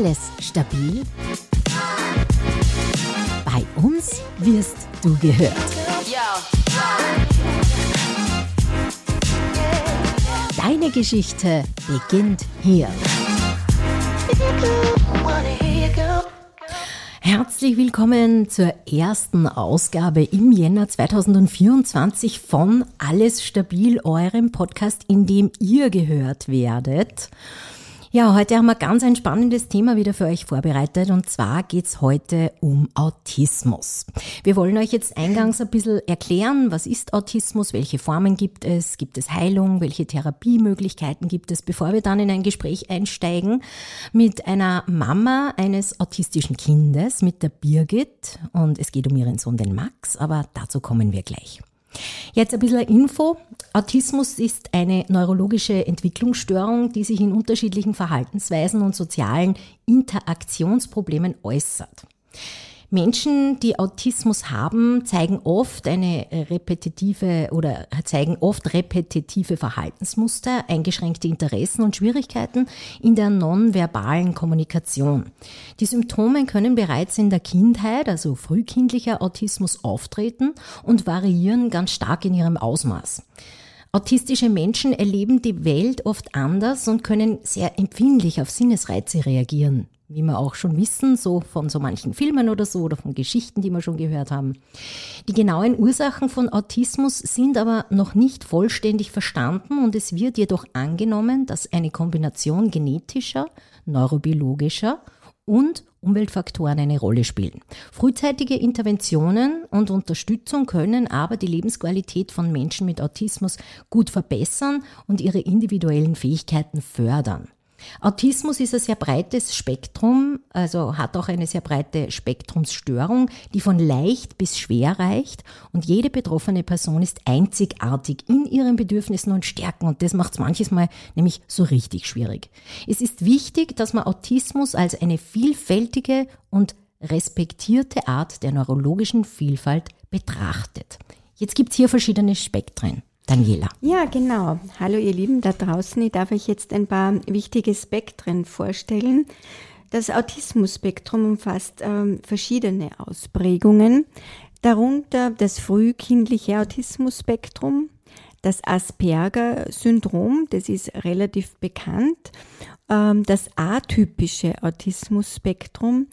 Alles stabil? Bei uns wirst du gehört. Deine Geschichte beginnt hier. Herzlich willkommen zur ersten Ausgabe im Jänner 2024 von Alles Stabil, eurem Podcast, in dem ihr gehört werdet. Ja, heute haben wir ganz ein spannendes Thema wieder für euch vorbereitet und zwar geht's heute um Autismus. Wir wollen euch jetzt eingangs ein bisschen erklären, was ist Autismus, welche Formen gibt es, gibt es Heilung, welche Therapiemöglichkeiten gibt es, bevor wir dann in ein Gespräch einsteigen mit einer Mama eines autistischen Kindes, mit der Birgit und es geht um ihren Sohn, den Max, aber dazu kommen wir gleich. Jetzt ein bisschen Info. Autismus ist eine neurologische Entwicklungsstörung, die sich in unterschiedlichen Verhaltensweisen und sozialen Interaktionsproblemen äußert. Menschen, die Autismus haben, zeigen oft eine repetitive oder zeigen oft repetitive Verhaltensmuster, eingeschränkte Interessen und Schwierigkeiten in der nonverbalen Kommunikation. Die Symptome können bereits in der Kindheit, also frühkindlicher Autismus, auftreten und variieren ganz stark in ihrem Ausmaß. Autistische Menschen erleben die Welt oft anders und können sehr empfindlich auf Sinnesreize reagieren wie wir auch schon wissen, so von so manchen Filmen oder so oder von Geschichten, die wir schon gehört haben. Die genauen Ursachen von Autismus sind aber noch nicht vollständig verstanden und es wird jedoch angenommen, dass eine Kombination genetischer, neurobiologischer und Umweltfaktoren eine Rolle spielen. Frühzeitige Interventionen und Unterstützung können aber die Lebensqualität von Menschen mit Autismus gut verbessern und ihre individuellen Fähigkeiten fördern. Autismus ist ein sehr breites Spektrum, also hat auch eine sehr breite Spektrumsstörung, die von leicht bis schwer reicht und jede betroffene Person ist einzigartig in ihren Bedürfnissen und Stärken und das macht es manches Mal nämlich so richtig schwierig. Es ist wichtig, dass man Autismus als eine vielfältige und respektierte Art der neurologischen Vielfalt betrachtet. Jetzt gibt es hier verschiedene Spektren. Daniela. Ja, genau. Hallo ihr Lieben da draußen. Ich darf euch jetzt ein paar wichtige Spektren vorstellen. Das Autismus-Spektrum umfasst äh, verschiedene Ausprägungen, darunter das frühkindliche Autismus-Spektrum, das Asperger-Syndrom, das ist relativ bekannt, ähm, das atypische Autismus-Spektrum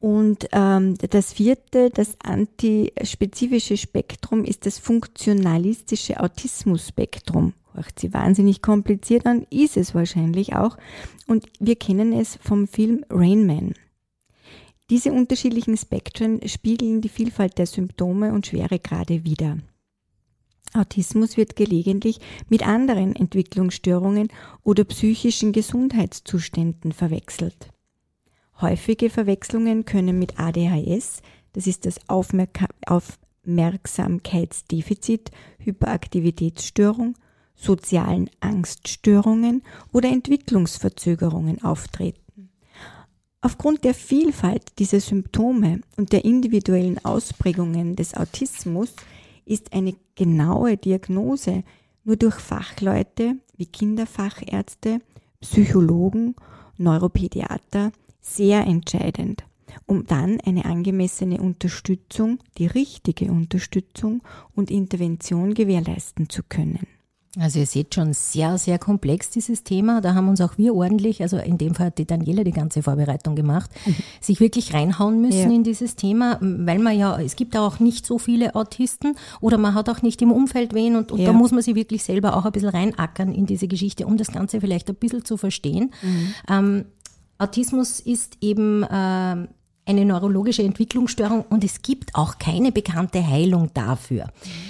und ähm, das vierte, das antispezifische Spektrum, ist das funktionalistische Autismus-Spektrum. Hört sie wahnsinnig kompliziert an, ist es wahrscheinlich auch. Und wir kennen es vom Film Rain Man. Diese unterschiedlichen Spektren spiegeln die Vielfalt der Symptome und Schweregrade wider. Autismus wird gelegentlich mit anderen Entwicklungsstörungen oder psychischen Gesundheitszuständen verwechselt. Häufige Verwechslungen können mit ADHS, das ist das Aufmerksamkeitsdefizit, Hyperaktivitätsstörung, sozialen Angststörungen oder Entwicklungsverzögerungen auftreten. Aufgrund der Vielfalt dieser Symptome und der individuellen Ausprägungen des Autismus ist eine genaue Diagnose nur durch Fachleute wie Kinderfachärzte, Psychologen, Neuropädiater sehr entscheidend, um dann eine angemessene Unterstützung, die richtige Unterstützung und Intervention gewährleisten zu können. Also ihr seht schon sehr, sehr komplex dieses Thema. Da haben uns auch wir ordentlich, also in dem Fall hat die Daniela die ganze Vorbereitung gemacht, mhm. sich wirklich reinhauen müssen ja. in dieses Thema, weil man ja, es gibt auch nicht so viele Autisten oder man hat auch nicht im Umfeld wen und, und ja. da muss man sich wirklich selber auch ein bisschen reinackern in diese Geschichte, um das Ganze vielleicht ein bisschen zu verstehen. Mhm. Ähm, Autismus ist eben äh, eine neurologische Entwicklungsstörung und es gibt auch keine bekannte Heilung dafür. Mhm.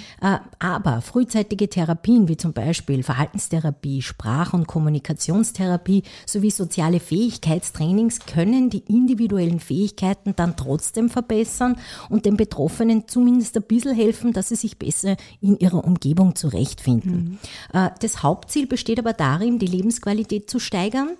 Aber frühzeitige Therapien wie zum Beispiel Verhaltenstherapie, Sprach- und Kommunikationstherapie sowie soziale Fähigkeitstrainings können die individuellen Fähigkeiten dann trotzdem verbessern und den Betroffenen zumindest ein bisschen helfen, dass sie sich besser in ihrer Umgebung zurechtfinden. Mhm. Äh, das Hauptziel besteht aber darin, die Lebensqualität zu steigern,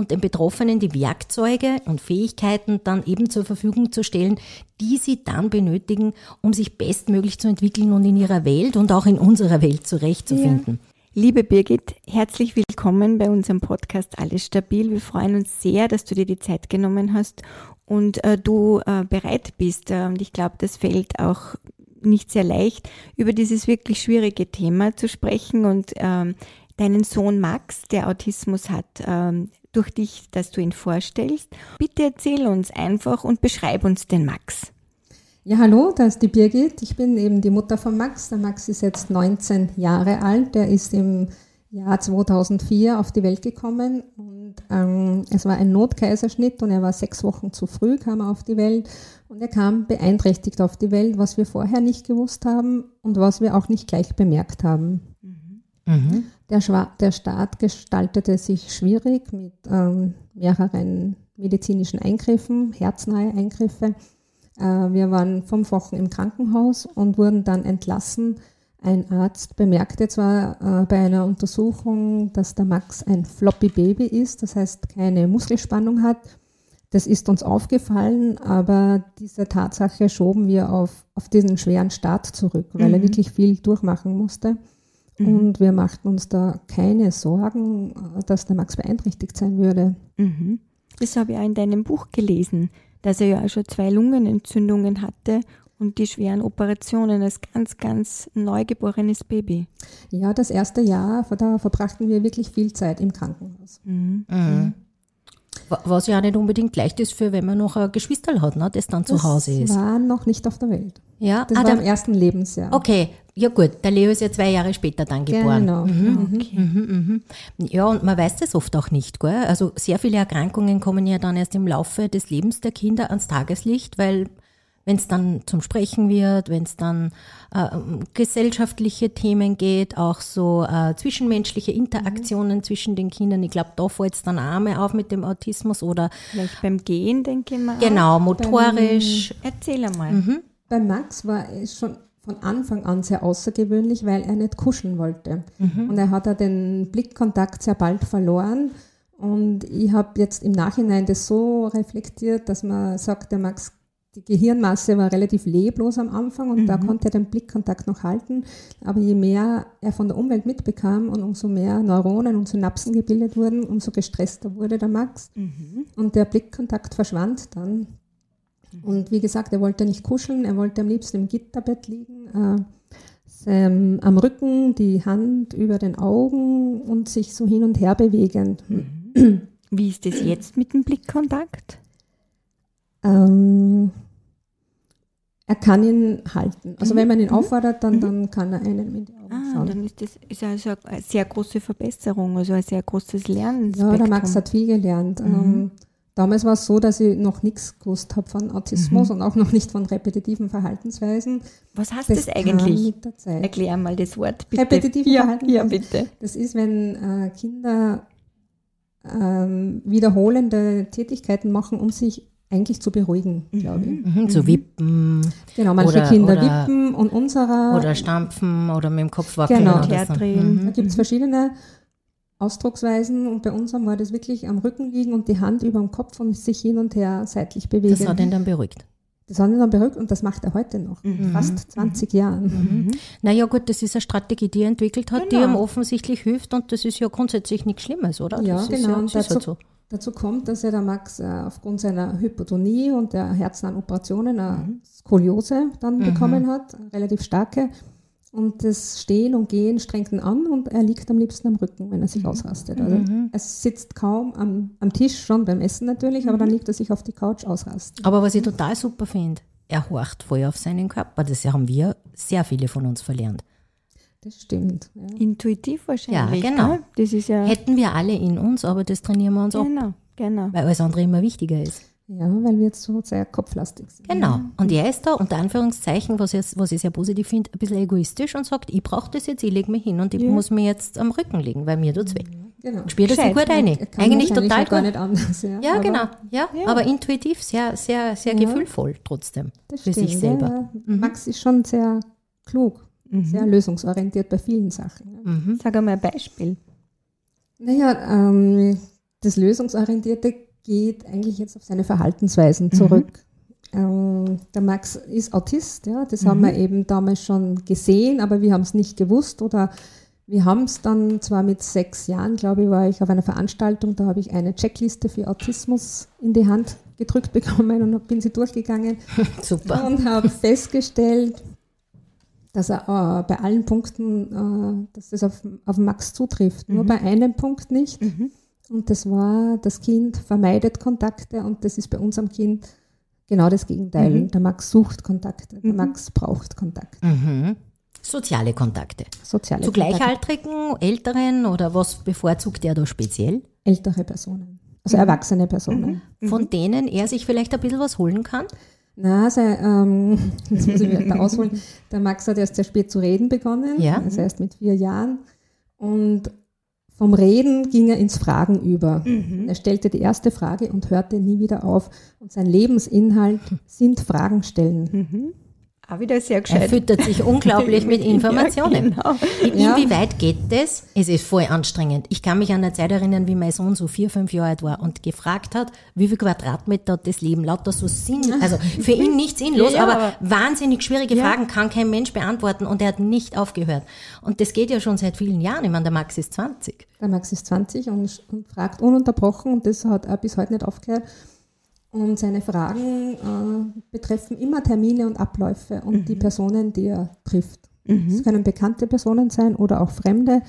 und den Betroffenen die Werkzeuge und Fähigkeiten dann eben zur Verfügung zu stellen, die sie dann benötigen, um sich bestmöglich zu entwickeln und in ihrer Welt und auch in unserer Welt zurechtzufinden. Liebe Birgit, herzlich willkommen bei unserem Podcast Alles Stabil. Wir freuen uns sehr, dass du dir die Zeit genommen hast und äh, du äh, bereit bist. Äh, und ich glaube, das fällt auch nicht sehr leicht, über dieses wirklich schwierige Thema zu sprechen. Und ähm, deinen Sohn Max, der Autismus hat, ähm, durch dich, dass du ihn vorstellst. Bitte erzähl uns einfach und beschreib uns den Max. Ja, hallo, da ist die Birgit. Ich bin eben die Mutter von Max. Der Max ist jetzt 19 Jahre alt. Der ist im Jahr 2004 auf die Welt gekommen und ähm, es war ein Notkaiserschnitt und er war sechs Wochen zu früh, kam er auf die Welt und er kam beeinträchtigt auf die Welt, was wir vorher nicht gewusst haben und was wir auch nicht gleich bemerkt haben. Mhm. Mhm. Der, der Start gestaltete sich schwierig mit ähm, mehreren medizinischen Eingriffen, herznahe Eingriffe. Äh, wir waren fünf Wochen im Krankenhaus und wurden dann entlassen. Ein Arzt bemerkte zwar äh, bei einer Untersuchung, dass der Max ein Floppy Baby ist, das heißt keine Muskelspannung hat. Das ist uns aufgefallen, aber diese Tatsache schoben wir auf, auf diesen schweren Start zurück, weil mhm. er wirklich viel durchmachen musste. Mhm. Und wir machten uns da keine Sorgen, dass der Max beeinträchtigt sein würde. Mhm. Das habe ich auch in deinem Buch gelesen, dass er ja auch schon zwei Lungenentzündungen hatte und die schweren Operationen als ganz, ganz neugeborenes Baby. Ja, das erste Jahr, da verbrachten wir wirklich viel Zeit im Krankenhaus. Mhm. Was ja auch nicht unbedingt leicht ist für, wenn man noch ein Geschwisterl hat, ne, das dann das zu Hause ist. Das war noch nicht auf der Welt. Ja, das ah, war im ersten Lebensjahr. Okay, ja gut, der Leo ist ja zwei Jahre später dann geboren. Genau. Mhm. mhm. Okay. Mhm, mhm. Ja, und man weiß das oft auch nicht. Gell? Also sehr viele Erkrankungen kommen ja dann erst im Laufe des Lebens der Kinder ans Tageslicht, weil wenn es dann zum Sprechen wird, wenn es dann äh, um gesellschaftliche Themen geht, auch so äh, zwischenmenschliche Interaktionen mhm. zwischen den Kindern. Ich glaube, da fällt es dann Arme auf mit dem Autismus oder vielleicht beim Gehen, denke ich mal. Genau, motorisch. Beim, erzähl einmal. Mhm. Bei Max war es schon von Anfang an sehr außergewöhnlich, weil er nicht kuscheln wollte. Mhm. Und er hat ja den Blickkontakt sehr bald verloren. Und ich habe jetzt im Nachhinein das so reflektiert, dass man sagt, der Max die Gehirnmasse war relativ leblos am Anfang und mhm. da konnte er den Blickkontakt noch halten. Aber je mehr er von der Umwelt mitbekam und umso mehr Neuronen und Synapsen gebildet wurden, umso gestresster wurde der Max. Mhm. Und der Blickkontakt verschwand dann. Mhm. Und wie gesagt, er wollte nicht kuscheln, er wollte am liebsten im Gitterbett liegen, äh, ähm, am Rücken, die Hand über den Augen und sich so hin und her bewegen. Mhm. Wie ist es jetzt mit dem Blickkontakt? Ähm, er kann ihn halten. Also mhm. wenn man ihn mhm. auffordert, dann, mhm. dann kann er einem in die Augen ah, schauen. Dann ist das ist also eine sehr große Verbesserung, also ein sehr großes Lernen. Ja, der Max hat viel gelernt. Mhm. Ähm, damals war es so, dass ich noch nichts gewusst habe von Autismus mhm. und auch noch nicht von repetitiven Verhaltensweisen. Was heißt das, das eigentlich? Erklär mal das Wort bitte. Repetitive ja, Verhaltensweisen. Ja, bitte. Das ist, wenn äh, Kinder ähm, wiederholende Tätigkeiten machen, um sich eigentlich zu beruhigen, mhm. glaube ich. Mhm, zu wippen. Genau, manche oder, Kinder oder, wippen und unserer. Oder stampfen oder mit dem Kopf wackeln. Genau, oder herdrehen. Mhm. Da gibt es verschiedene Ausdrucksweisen und bei unserem war das wirklich am Rücken liegen und die Hand über dem Kopf und sich hin und her seitlich bewegen. Das hat ihn dann beruhigt. Das hat ihn dann beruhigt und das macht er heute noch. Mhm. Fast 20 mhm. Jahren. Mhm. Naja gut, das ist eine Strategie, die er entwickelt hat, genau. die ihm offensichtlich hilft und das ist ja grundsätzlich nichts Schlimmes, oder? Ja, das genau. Ja, und dazu, halt so. Dazu kommt, dass ja der Max äh, aufgrund seiner Hypotonie und der herznahen Operationen eine mhm. Skoliose dann mhm. bekommen hat, relativ starke. Und das Stehen und Gehen strengt ihn an und er liegt am liebsten am Rücken, wenn er sich mhm. ausrastet. Also mhm. er sitzt kaum am, am, Tisch, schon beim Essen natürlich, aber dann mhm. liegt er sich auf die Couch ausrasten. Aber was ich total super finde, er horcht voll auf seinen Körper. Das haben wir sehr viele von uns verlernt. Das stimmt. Ja. Intuitiv wahrscheinlich. Ja, genau. Das ist ja Hätten wir alle in uns, aber das trainieren wir uns genau, ab. Genau, genau. Weil alles andere immer wichtiger ist. Ja, weil wir jetzt so sehr kopflastig sind. Genau. Und er ist da, unter Anführungszeichen, was ich, was ich sehr positiv finde, ein bisschen egoistisch und sagt, ich brauche das jetzt, ich lege mich hin und ich ja. muss mir jetzt am Rücken legen, weil mir tut es weh. Genau. Spielt das sich gut rein. Eigentlich total gar nicht anders. Ja, ja genau. Ja, ja, aber intuitiv, sehr, sehr, sehr gefühlvoll trotzdem das für stimmt, sich selber. Mhm. Max ist schon sehr klug mhm. sehr lösungsorientiert bei vielen Sachen. Mhm. Sag einmal ein Beispiel. Naja, ähm, das Lösungsorientierte geht eigentlich jetzt auf seine Verhaltensweisen mhm. zurück. Ähm, der Max ist Autist, ja, das haben wir mhm. eben damals schon gesehen, aber wir haben es nicht gewusst oder wir haben es dann zwar mit sechs Jahren, glaube ich, war ich auf einer Veranstaltung, da habe ich eine Checkliste für Autismus in die Hand gedrückt bekommen und bin sie durchgegangen. Super. Und habe festgestellt, dass er äh, bei allen Punkten, äh, dass das auf, auf Max zutrifft. Mhm. Nur bei einem Punkt nicht. Mhm. Und das war, das Kind vermeidet Kontakte und das ist bei unserem Kind genau das Gegenteil. Mhm. Der Max sucht Kontakte, der mhm. Max braucht Kontakte. Mhm. Soziale Kontakte. Soziale Zu Kontakte. Gleichaltrigen, Älteren oder was bevorzugt er da speziell? Ältere Personen, also mhm. erwachsene Personen. Mhm. Von mhm. denen er sich vielleicht ein bisschen was holen kann? Na, also, ähm, jetzt muss ich wieder ausholen. Der Max hat erst sehr spät zu reden begonnen, ja. also erst mit vier Jahren. Und vom Reden ging er ins Fragen über. Mhm. Er stellte die erste Frage und hörte nie wieder auf. Und sein Lebensinhalt sind Fragen stellen. Mhm. Auch wieder sehr gescheit. Er füttert sich unglaublich mit Informationen. Ja, genau. Inwieweit geht das? Es ist voll anstrengend. Ich kann mich an eine Zeit erinnern, wie mein Sohn so vier, fünf Jahre alt war und gefragt hat, wie viel Quadratmeter hat das Leben? Lauter so Sinn, also für ihn nicht sinnlos, ja, aber wahnsinnig schwierige ja. Fragen kann kein Mensch beantworten und er hat nicht aufgehört. Und das geht ja schon seit vielen Jahren. Ich meine, der Max ist 20. Der Max ist 20 und, und fragt ununterbrochen und das hat er bis heute nicht aufgehört. Und seine Fragen äh, betreffen immer Termine und Abläufe und mhm. die Personen, die er trifft. Mhm. Es können bekannte Personen sein oder auch Fremde.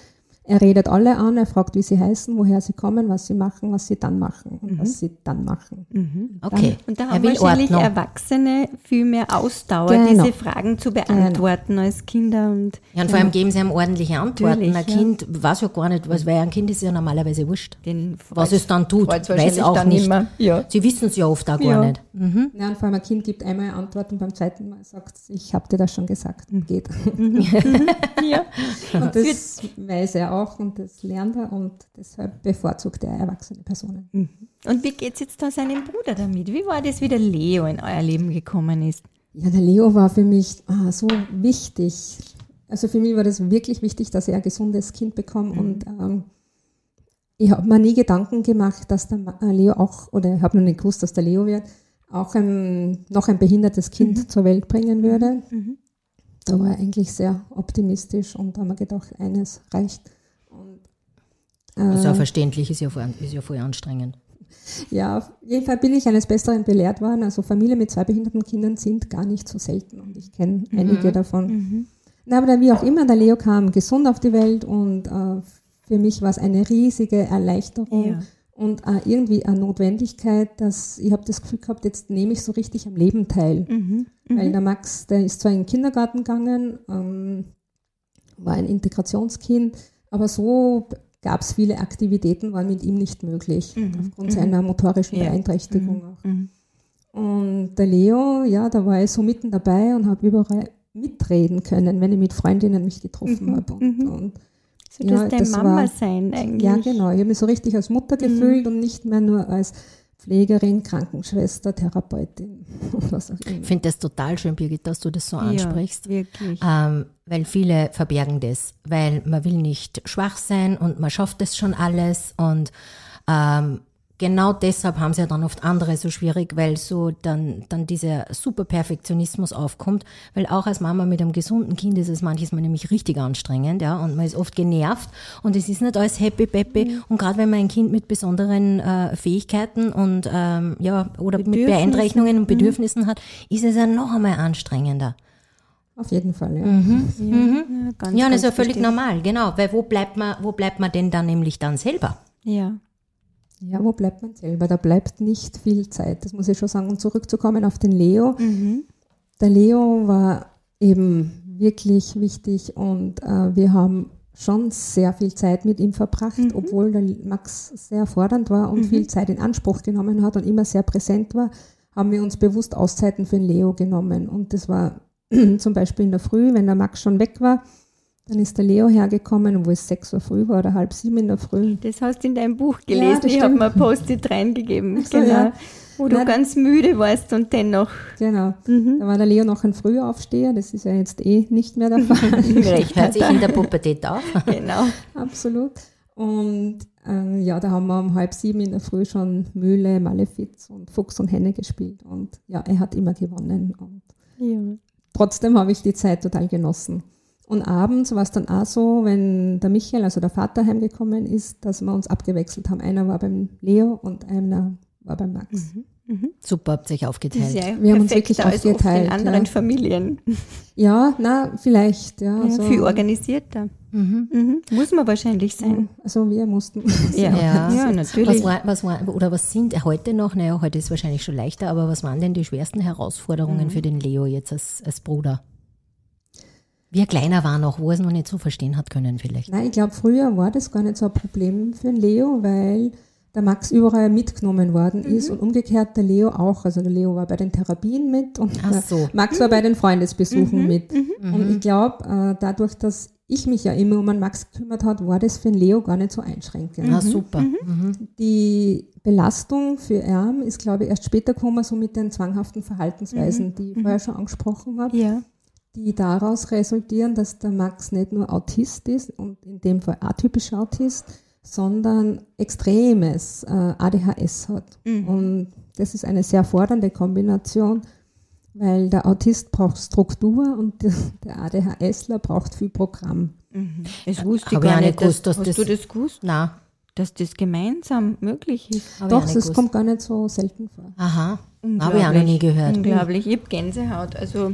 Er redet alle an, er fragt, wie sie heißen, woher sie kommen, was sie machen, was sie dann machen und mhm. was sie dann machen. Mhm. Okay. und da haben wahrscheinlich Ordnung. Erwachsene viel mehr Ausdauer, genau. diese Fragen zu beantworten genau. als Kinder. Und, ja, und vor allem geben sie ihm ordentliche Antworten. Ein ja. Kind weiß ja gar nicht, was, weil ein Kind ist ja normalerweise wurscht. Den was es dann tut, weiß auch nicht. Immer. Ja. Sie wissen es ja oft auch gar nicht. Mhm. Ja, und vor allem ein Kind gibt einmal eine Antwort und beim zweiten Mal sagt es, ich habe dir das schon gesagt, mhm. geht. Mhm. ja. Und das weiß er auch und das lernt er und deshalb bevorzugt er erwachsene Personen. Mhm. Und wie geht es jetzt da seinem Bruder damit? Wie war das, wie der Leo in euer Leben gekommen ist? Ja, der Leo war für mich ah, so wichtig. Also für mich war das wirklich wichtig, dass er ein gesundes Kind bekommt mhm. und ähm, ich habe mir nie Gedanken gemacht, dass der äh, Leo auch, oder ich habe noch nicht gewusst, dass der Leo wird, auch ein, noch ein behindertes Kind mhm. zur Welt bringen würde. Mhm. Da war er eigentlich sehr optimistisch und da haben wir gedacht, eines reicht. Das ist ja verständlich, ist ja, voll, ist ja voll anstrengend. Ja, auf jeden Fall bin ich eines Besseren belehrt worden. Also Familien mit zwei behinderten Kindern sind gar nicht so selten und ich kenne mhm. einige davon. Mhm. Na, aber wie auch immer, der Leo kam gesund auf die Welt und äh, für mich war es eine riesige Erleichterung ja. und äh, irgendwie eine Notwendigkeit, dass ich habe das Gefühl gehabt, jetzt nehme ich so richtig am Leben teil. Mhm. Weil mhm. der Max, der ist zwar in den Kindergarten gegangen, ähm, war ein Integrationskind, aber so gab es viele Aktivitäten, waren mit ihm nicht möglich, mhm. aufgrund mhm. seiner motorischen ja. Beeinträchtigung mhm. auch. Mhm. Und der Leo, ja, da war ich so mitten dabei und habe überall mitreden können, wenn ich mit Freundinnen mich getroffen mhm. habe. Und, und so ja, das dein Mama war, sein eigentlich. Ja, genau. Ich habe mich so richtig als Mutter gefühlt und nicht mehr nur als Pflegerin, Krankenschwester, Therapeutin. Ich finde das total schön, Birgit, dass du das so ansprichst. Ja, wirklich. Ähm, weil viele verbergen das, weil man will nicht schwach sein und man schafft das schon alles und ähm, genau deshalb haben sie ja dann oft andere so schwierig, weil so dann, dann dieser super Perfektionismus aufkommt, weil auch als Mama mit einem gesunden Kind ist es manchmal nämlich richtig anstrengend, ja, und man ist oft genervt und es ist nicht alles happy peppy mhm. und gerade wenn man ein Kind mit besonderen äh, Fähigkeiten und ähm, ja, oder mit Beeinträchtigungen und mhm. Bedürfnissen mhm. hat, ist es ja noch einmal anstrengender. Auf jeden Fall, ja. Mhm. Ja, mhm. ja, ganz, ja, und das ist ja völlig normal, genau, weil wo bleibt man, wo bleibt man denn dann nämlich dann selber? Ja. Ja, wo bleibt man selber? Da bleibt nicht viel Zeit, das muss ich schon sagen. Und zurückzukommen auf den Leo. Mhm. Der Leo war eben wirklich wichtig und äh, wir haben schon sehr viel Zeit mit ihm verbracht, mhm. obwohl der Max sehr fordernd war und mhm. viel Zeit in Anspruch genommen hat und immer sehr präsent war, haben wir uns bewusst Auszeiten für den Leo genommen. Und das war zum Beispiel in der Früh, wenn der Max schon weg war, dann ist der Leo hergekommen, wo es sechs Uhr früh war oder halb sieben in der Früh. Das hast du in deinem Buch gelesen. Ja, ich habe mir Post-it reingegeben. So, genau. Ja. Wo du Nein, ganz müde warst und dennoch. Genau. Mhm. Da war der Leo noch ein Frühaufsteher. Das ist ja jetzt eh nicht mehr der Fall. Recht hat sich in der Pubertät auf. genau. Absolut. Und äh, ja, da haben wir um halb sieben in der Früh schon Mühle, Malefiz und Fuchs und Henne gespielt. Und ja, er hat immer gewonnen. Und ja. trotzdem habe ich die Zeit total genossen. Und abends war es dann auch so, wenn der Michael, also der Vater, heimgekommen ist, dass wir uns abgewechselt haben. Einer war beim Leo und einer war beim Max. Mhm. Mhm. Super, habt ihr euch aufgeteilt. Ja Wir haben uns wirklich als oft in aufgeteilt, anderen ja. Familien. Ja, na, vielleicht, ja. Ja, Also, viel organisierter. Mhm. Mhm. Muss man wahrscheinlich sein. also wir mussten. Ja, Ja. ja, Was, natürlich. war, was war, oder was sind heute noch, naja, heute ist wahrscheinlich schon leichter, aber was waren denn die schwersten Herausforderungen für den Leo jetzt als, als Bruder? Wie er kleiner war noch, wo er es noch nicht so verstehen hat können vielleicht. Nein, ich glaube, früher war das gar nicht so ein Problem für den Leo, weil der Max überall mitgenommen worden ist und umgekehrt der Leo auch. Also der Leo war bei den Therapien mit und so. Max war bei den Freundesbesuchen mit. Mhm. Und ich glaube, äh, dadurch, dass ich mich ja immer um den Max gekümmert hat, war das für den Leo gar nicht so einschränkend. Ah, super. Mhm. Die Belastung für Erm ist, glaube ich, erst später gekommen, so mit den zwanghaften Verhaltensweisen, die ich vorher schon angesprochen habe, Ja. Die daraus resultieren, dass der Max nicht nur Autist ist und in dem Fall atypischer Autist, sondern extremes äh, ADHS hat. Und das ist eine sehr fordernde Kombination, weil der Autist braucht Struktur und der, ADHSler braucht viel Programm. Mhm. Das wusste ich Hab ich gar nicht. gewusst, dass hast das- du das gewusst? Na, Dass das gemeinsam möglich ist? ich Doch, das gewusst. kommt gar nicht so selten vor. Aha, habe ich auch noch nie gehört. Unglaublich. Ich habe Gänsehaut. Also,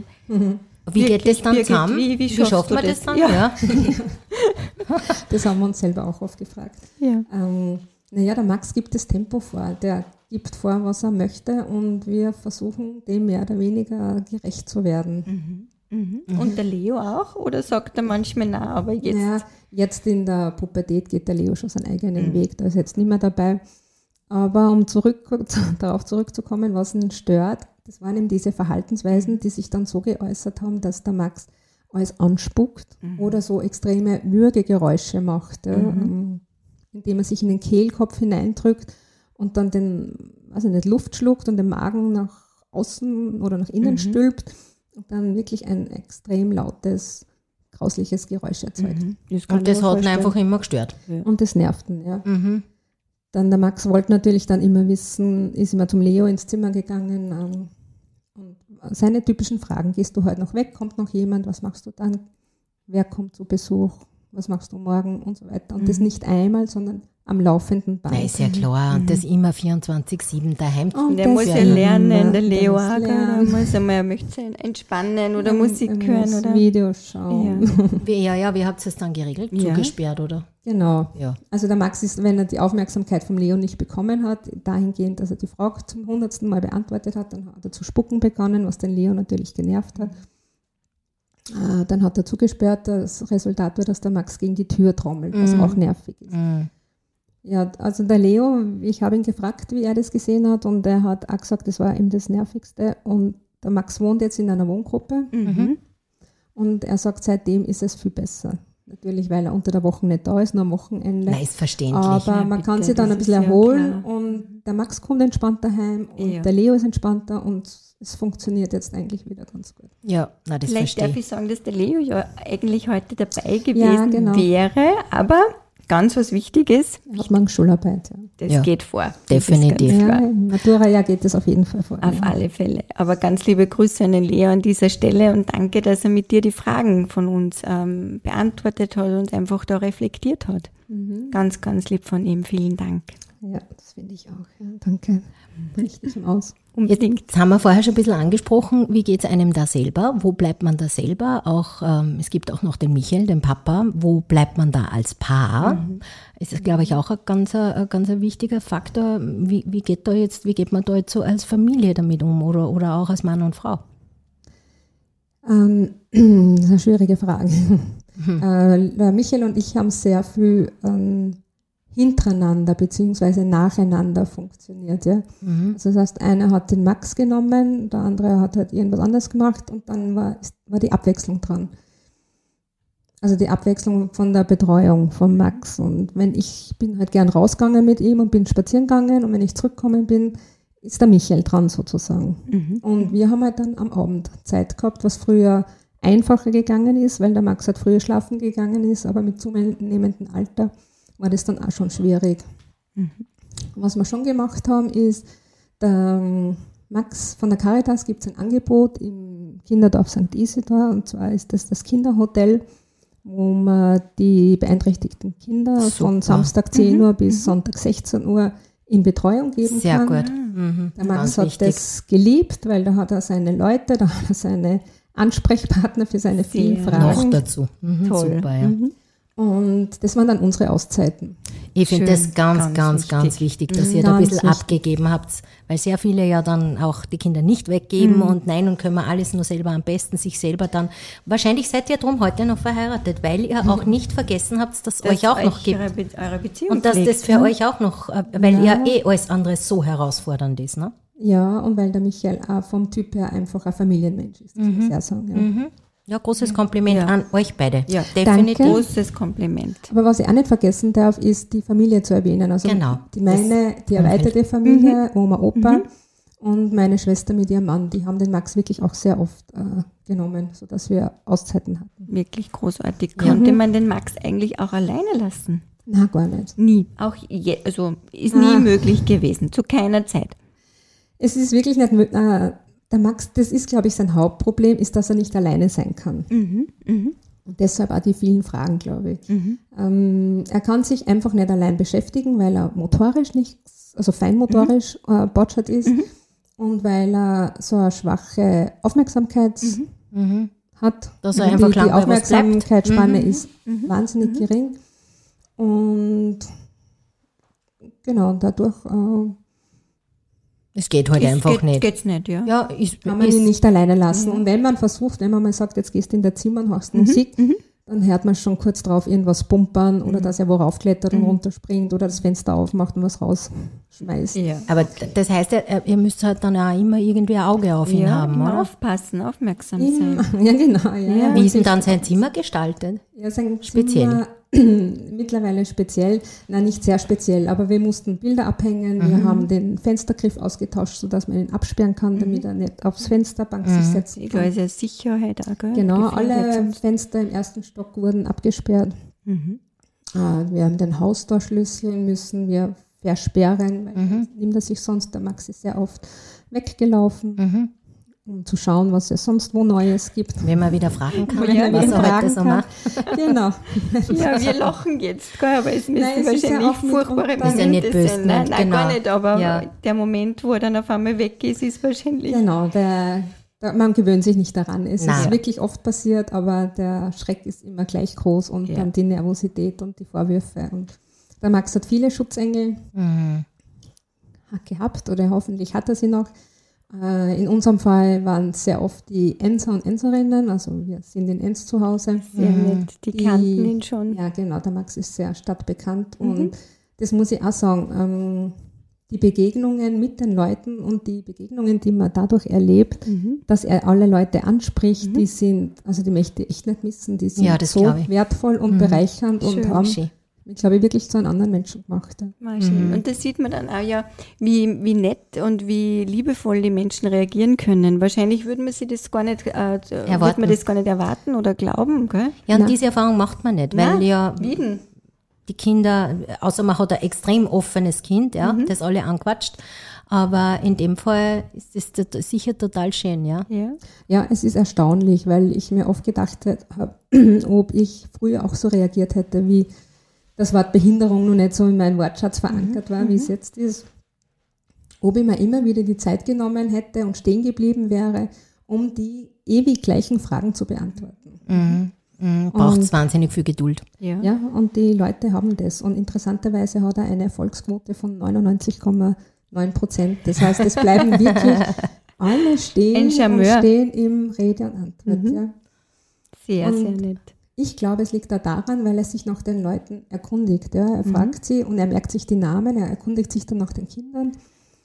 Wie geht das dann zusammen? wie- wie schaffst schafft man das das? dann? Ja. Ja. Das haben wir uns selber auch oft gefragt. ja. Ähm, naja, der Max gibt das Tempo vor. Der gibt vor, was er möchte und wir versuchen, dem mehr oder weniger gerecht zu werden. Mhm. Und der Leo auch? Oder sagt er manchmal nein, aber jetzt? Naja, jetzt in der Pubertät geht der Leo schon seinen eigenen Weg, da ist jetzt nicht mehr dabei. Aber um zurück, darauf zurückzukommen, was ihn stört, das waren eben diese Verhaltensweisen, die sich dann so geäußert haben, dass der Max alles anspuckt oder so extreme Würgegeräusche macht, ja, ähm, indem er sich in den Kehlkopf hineindrückt und dann den, also nicht Luft schluckt und den Magen nach außen oder nach innen stülpt und dann wirklich ein extrem lautes, grausliches Geräusch erzeugt. Mhm. Das Und das hat ihn einfach immer gestört. Und das nervt ihn, ja. Mhm. Dann der Max wollte natürlich dann immer wissen, ist immer zum Leo ins Zimmer gegangen. Ähm, seine typischen Fragen, gehst du heute noch weg, kommt noch jemand, was machst du dann, wer kommt zu Besuch, was machst du morgen? Und so weiter. Und das nicht einmal, sondern am laufenden Band. Na, ist ja klar. Und das immer 24-7 daheim. Und Der das muss ja lernen, der Leo muss lernen. Der muss einmal, er möchte sich entspannen oder Musik Er hören muss oder. Videos schauen. Wie, ja, ja, wie habt ihr es dann geregelt? Ja. Zugesperrt, oder? Genau. Ja. Also der Max ist, wenn er die Aufmerksamkeit vom Leo nicht bekommen hat, dahingehend, dass er die Frage zum hundertsten Mal beantwortet hat, dann hat er zu spucken begonnen, was den Leo natürlich genervt hat. Äh, Dann hat er zugesperrt, das Resultat war, dass der Max gegen die Tür trommelt, was Mhm. auch nervig ist. Mhm. Ja, also der Leo, ich habe ihn gefragt, wie er das gesehen hat und er hat auch gesagt, das war ihm das Nervigste und der Max wohnt jetzt in einer Wohngruppe Mhm. und er sagt, seitdem ist es viel besser. Natürlich, weil er unter der Woche nicht da ist, nur am Wochenende. Na, ist verständlich. Aber Ja, man kann sich dann ein bisschen ja erholen klar. und der Max kommt entspannter heim und Ja. der Leo ist entspannter und es funktioniert jetzt eigentlich wieder ganz gut. ja, na, das Vielleicht verstehe darf ich. ich sagen, dass der Leo ja eigentlich heute dabei gewesen genau. wäre, aber ganz was Wichtiges, hat morgen Schularbeit. Ja. das Ja, geht vor. Das definitiv. Ja, im Matura-Jahr geht es auf jeden Fall vor. Auf ja. alle Fälle. Aber ganz liebe Grüße an den Leo an dieser Stelle und danke, dass er mit dir die Fragen von uns ähm, beantwortet hat und einfach da reflektiert hat. Mhm. Ganz, ganz lieb von ihm. Vielen Dank. Ja, das finde ich auch. Ja, danke. Richtig Aus. Unbedingt. Jetzt haben wir vorher schon ein bisschen angesprochen, wie geht es einem da selber? Wo bleibt man da selber? Auch ähm, es gibt auch noch den Michael, den Papa. Wo bleibt man da als Paar? Es ist, glaube ich, auch ein ganz, ein ganz wichtiger Faktor. Wie, wie geht da jetzt, wie geht man da jetzt so als Familie damit um oder, oder auch als Mann und Frau? Ähm, das ist eine schwierige Frage. Äh, der Michael und ich haben sehr viel ähm, hintereinander beziehungsweise nacheinander funktioniert. Ja? Also das heißt, einer hat den Max genommen, der andere hat halt irgendwas anderes gemacht und dann war, war die Abwechslung dran. Also die Abwechslung von der Betreuung von Max. Und wenn ich bin halt gern rausgegangen mit ihm und bin spazieren gegangen und wenn ich zurückgekommen bin, ist der Michael dran sozusagen. Mhm. Und wir haben halt dann am Abend Zeit gehabt, was früher einfacher gegangen ist, weil der Max halt früher schlafen gegangen ist, aber mit zunehmendem Alter war das dann auch schon schwierig. Was wir schon gemacht haben, ist, der ähm, Max von der Caritas gibt es ein Angebot im Kinderdorf St. Isidor und zwar ist das das Kinderhotel wo man die beeinträchtigten Kinder Super. von Samstag 10 Uhr bis Sonntag 16 Uhr in Betreuung geben Sehr kann. gut. Mhm. Der Max Ganz hat wichtig. das geliebt, weil da hat er seine Leute, da hat er seine Ansprechpartner für seine vielen Sehr. Noch Fragen. dazu. Mhm, Toll. Super, ja. Und das waren dann unsere Auszeiten. Ich finde das ganz, ganz, ganz ganz, wichtig. wichtig, dass ihr da ein Ganz bisschen wichtig. abgegeben habt, weil sehr viele ja dann auch die Kinder nicht weggeben Mhm. und nein, und können wir alles nur selber am besten, sich selber dann. Wahrscheinlich seid ihr drum heute noch verheiratet, weil ihr auch nicht vergessen habt, dass es Dass euch auch noch gibt. Eure, Be eure Beziehung Und dass das pflegt, für ne? euch auch noch, äh, weil ja eh alles andere so herausfordernd ist, ne? Ja, und weil der Michael auch vom Typ her einfach ein Familienmensch ist, das muss ich auch sagen. Ja. Ja, großes Kompliment Ja. an euch beide. Ja. definitiv. Danke. Großes Kompliment. Aber was ich auch nicht vergessen darf, ist die Familie zu erwähnen. Also Genau. die meine, die erweiterte Familie, Oma, Opa und meine Schwester mit ihrem Mann, die haben den Max wirklich auch sehr oft äh, genommen, sodass wir Auszeiten hatten. Wirklich großartig. Konnte man den Max eigentlich auch alleine lassen? Na, gar nicht. Nie. Auch je, also ist nie Ah. möglich gewesen. Zu keiner Zeit. Es ist wirklich nicht, mö- äh, der Max, das ist, glaube ich, sein Hauptproblem, ist, dass er nicht alleine sein kann. Mhm. Mhm. Und deshalb auch die vielen Fragen, glaube ich. Mhm. Ähm, er kann sich einfach nicht allein beschäftigen, weil er motorisch nicht, also feinmotorisch Mhm. äh, botschert ist und weil er so eine schwache Aufmerksamkeit Mhm. hat. Dass er die, einfach die bleibt. Aufmerksamkeitsspanne ist Mhm. wahnsinnig gering. Und genau, dadurch äh, Es geht heute Es einfach geht, nicht. Geht's nicht, ja. Ja, ist, kann man ihn nicht alleine lassen. Mhm. Und wenn man versucht, wenn man mal sagt, jetzt gehst du in der Zimmer und hörst Musik, dann hört man schon kurz drauf irgendwas pumpern Mhm. oder dass er wo raufklettert und runterspringt oder das Fenster aufmacht und was rausschmeißt. Ja. Aber das heißt, ja, äh, ihr müsst halt dann auch immer irgendwie ein Auge auf ihn ja, haben, immer oder? aufpassen, aufmerksam sein. Ja, genau. Ja, Ja. Wie ist denn dann sein Zimmer gestaltet? Ja, sein Speziell. Zimmer, mittlerweile speziell, nein, nicht sehr speziell, aber wir mussten Bilder abhängen, Mhm. wir haben den Fenstergriff ausgetauscht, sodass man ihn absperren kann, damit er nicht aufs Fensterbank Mhm. sich setzen kann. ja Sicherheit auch, gell? Genau, alle. Fenster im ersten Stock wurden abgesperrt. Mhm. Äh, Wir haben den Haustorschlüssel müssen wir versperren, weil Mhm. das nimmt er sich sonst. Der Max ist sehr oft weggelaufen, Mhm. Um zu schauen, was es sonst wo Neues gibt. Wenn man wieder fragen kann, Wenn man was er heute fragen so macht. genau. Ja, wir lachen jetzt, gell, aber es müssen Nein, es ist ja wahrscheinlich furchtbare Ist ja nicht Momente böse sein. Nein, nein, gar genau. nicht, aber Ja. der Moment, wo er dann auf einmal weg ist, ist wahrscheinlich. Genau, der, der, man gewöhnt sich nicht daran. Es Nein. ist wirklich oft passiert, aber der Schreck ist immer gleich groß und Ja. dann die Nervosität und die Vorwürfe. Und der Max hat viele Schutzengel Mhm. gehabt oder hoffentlich hat er sie noch. Äh, In unserem Fall waren es sehr oft die Enser und Enserinnen, also wir sind in Enns zu Hause. Sehr nett. Die, Die- kannten ihn schon. Ja, genau, der Max ist sehr stadtbekannt und das muss ich auch sagen. Ähm, die Begegnungen mit den Leuten und die Begegnungen, die man dadurch erlebt, Mhm. dass er alle Leute anspricht, die sind, also die möchte ich echt nicht missen, die sind Ja, das so wertvoll und bereichernd und Schön. haben, Schön. Ich glaube, wirklich zu einem anderen Menschen gemacht. Ja. Schön. Und das sieht man dann auch ja, wie, wie nett und wie liebevoll die Menschen reagieren können. Wahrscheinlich würde man sich das gar nicht, äh, würde Erwarten. man das gar nicht erwarten oder glauben, gell? Ja, und Nein. diese Erfahrung macht man nicht, weil Na, ja Wie denn? die Kinder, außer man hat ein extrem offenes Kind, ja, Mhm. das alle anquatscht. Aber in dem Fall ist es sicher total schön, ja. Ja. Ja, es ist erstaunlich, weil ich mir oft gedacht habe, ob ich früher auch so reagiert hätte, wie das Wort Behinderung noch nicht so in meinem Wortschatz verankert war, wie es jetzt ist. Ob ich mir immer wieder die Zeit genommen hätte und stehen geblieben wäre, um die ewig gleichen Fragen zu beantworten. Mhm. Mhm. Braucht es wahnsinnig viel Geduld. Ja. Ja, und die Leute haben das. Und interessanterweise hat er eine Erfolgsquote von 99,9 Prozent. Das heißt, es bleiben wirklich alle stehen, stehen im Rede und Antwort. Ja. Sehr, Und- sehr nett. Ich glaube, es liegt da daran, weil er sich nach den Leuten erkundigt. Ja. Er fragt sie und er merkt sich die Namen, er erkundigt sich dann nach den Kindern.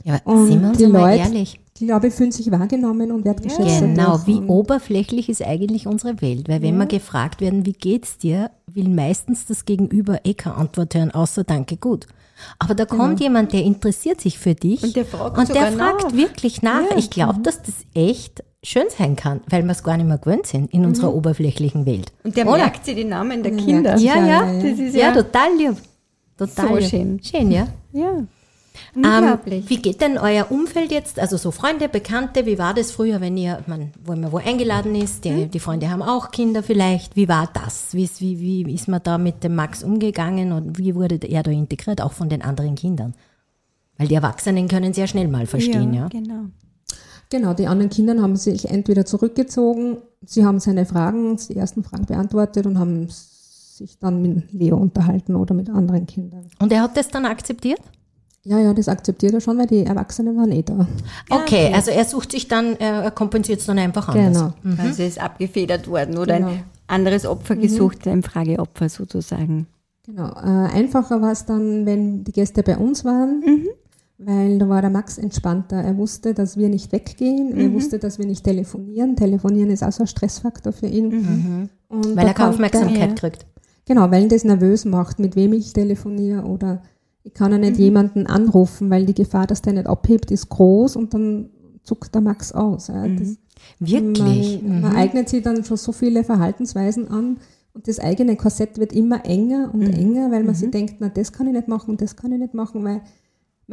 Ja, Und sind wir uns die Leute- ehrlich. Die Leute fühlen sich wahrgenommen und wertgeschätzt. Genau, wie oberflächlich ist eigentlich unsere Welt? Weil wenn wir gefragt werden, wie geht's dir, will meistens das Gegenüber eh keine Antwort hören, außer danke gut. Aber da kommt jemand, der interessiert sich für dich Und der fragt und der fragt wirklich nach. Ich glaube, dass das echt schön sein kann, weil wir es gar nicht mehr gewöhnt sind in unserer oberflächlichen Welt. Und der Oder? merkt sich die Namen der Ja, Kinder. Ja, ja, Ja, ja. Das ist Ja, ja, total lieb. Total So lieb. schön. Schön, ja. ja. Unglaublich. Ähm, wie geht denn euer Umfeld jetzt? Also so Freunde, Bekannte, wie war das früher, wenn ihr, man, wo man wo eingeladen ist? Die, die Freunde haben auch Kinder vielleicht. Wie war das? Wie, ist- wie, wie ist man da mit dem Max umgegangen und wie wurde er da integriert, auch von den anderen Kindern? Weil die Erwachsenen können sehr schnell mal verstehen, ja. Genau. Genau, die anderen Kinder haben sich entweder zurückgezogen, sie haben seine Fragen, die ersten Fragen beantwortet und haben sich dann mit Leo unterhalten oder mit anderen Kindern. Und er hat das dann akzeptiert? Ja, ja, das akzeptiert er schon, weil die Erwachsenen waren eh da. Okay, also er sucht sich dann, er kompensiert es dann einfach anders. Genau. Also ist abgefedert worden oder Genau. ein anderes Opfer gesucht, ein Frageopfer sozusagen. Genau. Äh, einfacher war es dann, wenn die Gäste bei uns waren, weil da war der Max entspannter. Er wusste, dass wir nicht weggehen, er wusste, dass wir nicht telefonieren. Telefonieren ist auch so ein Stressfaktor für ihn. Und Weil da er keine Aufmerksamkeit kriegt. Genau, weil ihn das nervös macht, mit wem ich telefoniere oder ich kann ja nicht Mhm. jemanden anrufen, weil die Gefahr, dass der nicht abhebt, ist groß und dann zuckt der Max aus. Ja. Mhm. Das, Wirklich? Man, man eignet sich dann schon so viele Verhaltensweisen an und das eigene Korsett wird immer enger und Mhm. enger, weil man sich denkt, na das kann ich nicht machen, das kann ich nicht machen, weil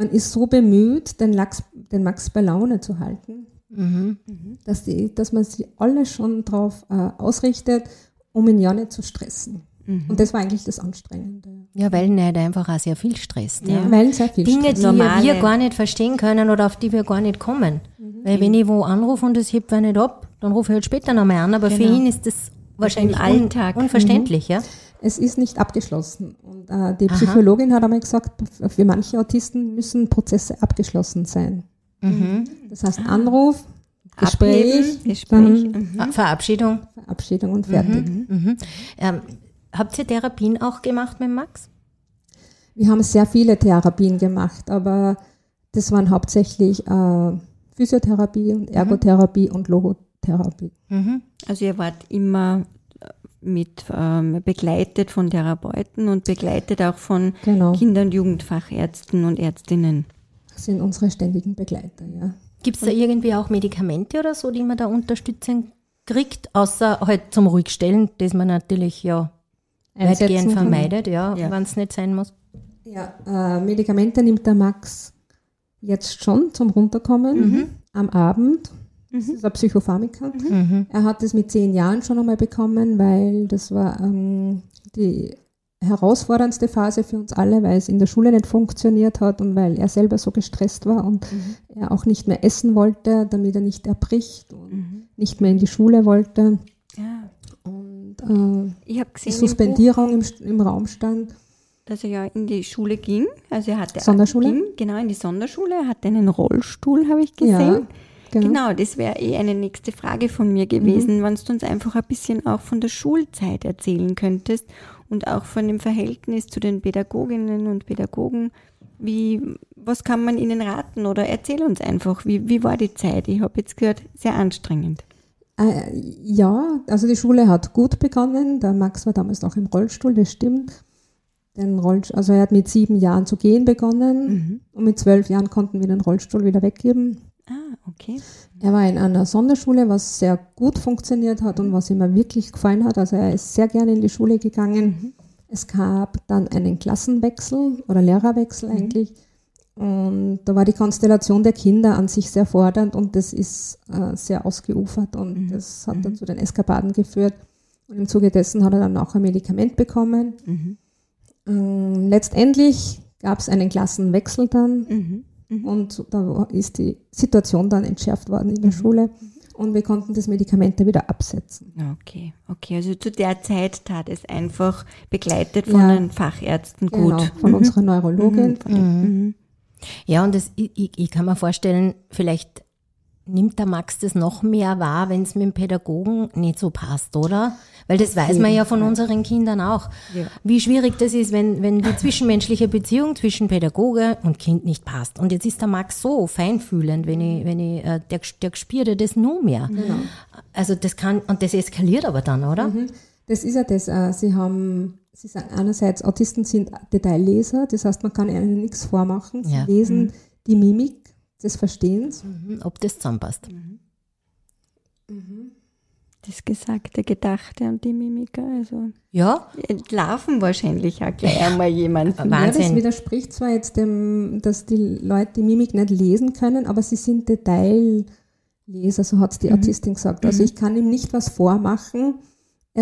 man ist so bemüht, den, Lachs, den Max bei Laune zu halten, Mhm. dass, die, dass man sich alle schon darauf äh, ausrichtet, um ihn ja nicht zu stressen. Und das war eigentlich das Anstrengende. Ja, weil ihn halt einfach auch sehr viel stresst. Ja. Weil sehr viel Dinge, Stress. die Normale- wir gar nicht verstehen können oder auf die wir gar nicht kommen. Weil wenn ich wo anrufe und das hebt wer nicht ab, dann rufe ich halt später nochmal an. Aber für Genau. ihn ist das wahrscheinlich Im un Alltag. unverständlich. Ja? Es ist nicht abgeschlossen. Und äh, die Psychologin hat einmal gesagt, für manche Autisten müssen Prozesse abgeschlossen sein. Das heißt Anruf, Gespräch, Abheben, Gespräch. dann Mhm. Ah, Verabschiedung. Verabschiedung und fertig. Ähm, habt ihr Therapien auch gemacht mit Max? Wir haben sehr viele Therapien gemacht, aber das waren hauptsächlich äh, Physiotherapie und Ergotherapie und Logotherapie. Also ihr wart immer mit ähm, begleitet von Therapeuten und begleitet auch von Genau. Kinder- und Jugendfachärzten und Ärztinnen. Das sind unsere ständigen Begleiter, ja. Gibt es da irgendwie auch Medikamente oder so, die man da unterstützen kriegt, außer halt zum Ruhigstellen, das man natürlich ja Einsetzen weitgehend kann. vermeidet, ja, Ja. wenn es nicht sein muss. Ja, äh, Medikamente nimmt der Max jetzt schon zum Runterkommen am Abend. Das ist ein Psychopharmaka. Er hat es mit zehn Jahren schon einmal bekommen, weil das war ähm, die herausforderndste Phase für uns alle, weil es in der Schule nicht funktioniert hat und weil er selber so gestresst war und er auch nicht mehr essen wollte, damit er nicht erbricht und nicht mehr in die Schule wollte. Ja. Und äh, Ich habe die gesehen, im Buch, Suspendierung im, im Raum stand. dass er ja in die Schule ging. Also er hatte Sonderschule? Ging, genau, in die Sonderschule. Er hatte einen Rollstuhl, habe ich gesehen. Ja, genau. Genau, das wäre eh eine nächste Frage von mir gewesen, wenn du uns einfach ein bisschen auch von der Schulzeit erzählen könntest und auch von dem Verhältnis zu den Pädagoginnen und Pädagogen. Wie, was kann man ihnen raten oder erzähl uns einfach, wie, wie war die Zeit? Ich habe jetzt gehört, sehr anstrengend. Äh, ja, also die Schule hat gut begonnen. Der Max war damals noch im Rollstuhl, das stimmt. Den Rollstuhl, also er hat mit sieben Jahren zu gehen begonnen und mit zwölf Jahren konnten wir den Rollstuhl wieder weggeben. Okay. Er war in einer Sonderschule, was sehr gut funktioniert hat und was ihm wirklich gefallen hat. Also er ist sehr gerne in die Schule gegangen. Es gab dann einen Klassenwechsel oder Lehrerwechsel eigentlich. Und da war die Konstellation der Kinder an sich sehr fordernd und das ist äh, sehr ausgeufert und das hat dann zu den Eskapaden geführt. Und im Zuge dessen hat er dann auch ein Medikament bekommen. Ähm, letztendlich gab es einen Klassenwechsel dann und da ist die Situation dann entschärft worden in der Schule und wir konnten das Medikament dann wieder absetzen. Okay, okay. Also zu der Zeit tat es einfach begleitet von Ja. den Fachärzten Genau, gut. von unserer Neurologin. Mhm. Ja, und das, ich, ich kann mir vorstellen, vielleicht nimmt der Max das noch mehr wahr, wenn es mit dem Pädagogen nicht so passt, oder? Weil das weiß man ja von unseren Kindern auch. Ja. Wie schwierig das ist, wenn, wenn die zwischenmenschliche Beziehung zwischen Pädagoge und Kind nicht passt. Und jetzt ist der Max so feinfühlend, wenn ich, wenn ich, äh, der, der spürt das nur mehr. Also das kann, und das eskaliert aber dann, oder? Das ist ja das, äh, sie haben, sie sagen einerseits, Autisten sind Detailleser, das heißt, man kann ihnen nichts vormachen. Sie Ja. lesen die Mimik des Verstehens. Mhm, Ob das zusammenpasst. Das Gesagte, Gedachte und die Mimiker. Also Ja, entlarven wahrscheinlich auch gleich einmal jemanden. Wahnsinn. Ja, das widerspricht zwar jetzt dem, dass die Leute die Mimik nicht lesen können, aber sie sind Detailleser, so hat es Mhm. die Autistin gesagt. Also ich kann ihm nicht was vormachen.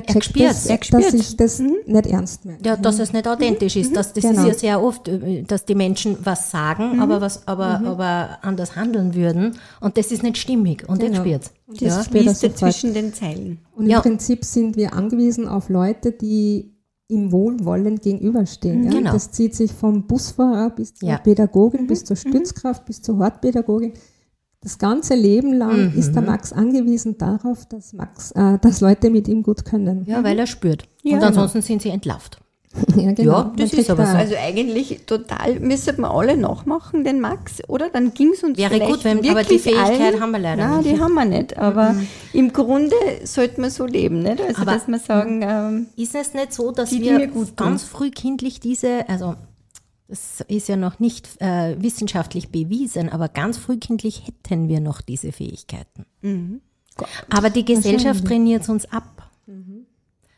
Er checkt spürt's, das, er dass spürt's. ich das nicht ernst meine. ja, dass es nicht authentisch ist. Das, das Genau. ist ja sehr oft, äh, dass die Menschen was sagen, aber was, aber, aber anders handeln würden. Und das ist nicht stimmig. Und Genau. jetzt spürt's. Das Ja. spürt er sofort. zwischen den Zeilen. Und im Ja. Prinzip sind wir angewiesen auf Leute, die ihm wohlwollend gegenüberstehen. Ja? Genau. Das zieht sich vom Busfahrer bis zur Ja. Pädagogin, bis zur Stützkraft, bis zur Hortpädagogin. Das ganze Leben lang ist der Max angewiesen darauf, dass, Max, äh, dass Leute mit ihm gut können. Ja, weil er spürt. Ja, und ansonsten sind sie entlarvt. Ja, genau. Ja, das ist aber so. Also eigentlich total, müssten wir alle nachmachen, den Max, oder? Dann ging es uns Wäre vielleicht gut, wenn- aber die Fähigkeit allen, haben wir leider Nein, nicht. Mhm. die haben wir nicht. Aber im Grunde sollte man so leben, nicht? Also, Aber- dass wir sagen, ähm, Ist es nicht so, dass Die, die wir gut ganz frühkindlich diese, also das ist ja noch nicht äh, wissenschaftlich bewiesen, aber ganz frühkindlich hätten wir noch diese Fähigkeiten. Mhm. Aber die Gesellschaft trainiert es uns ab.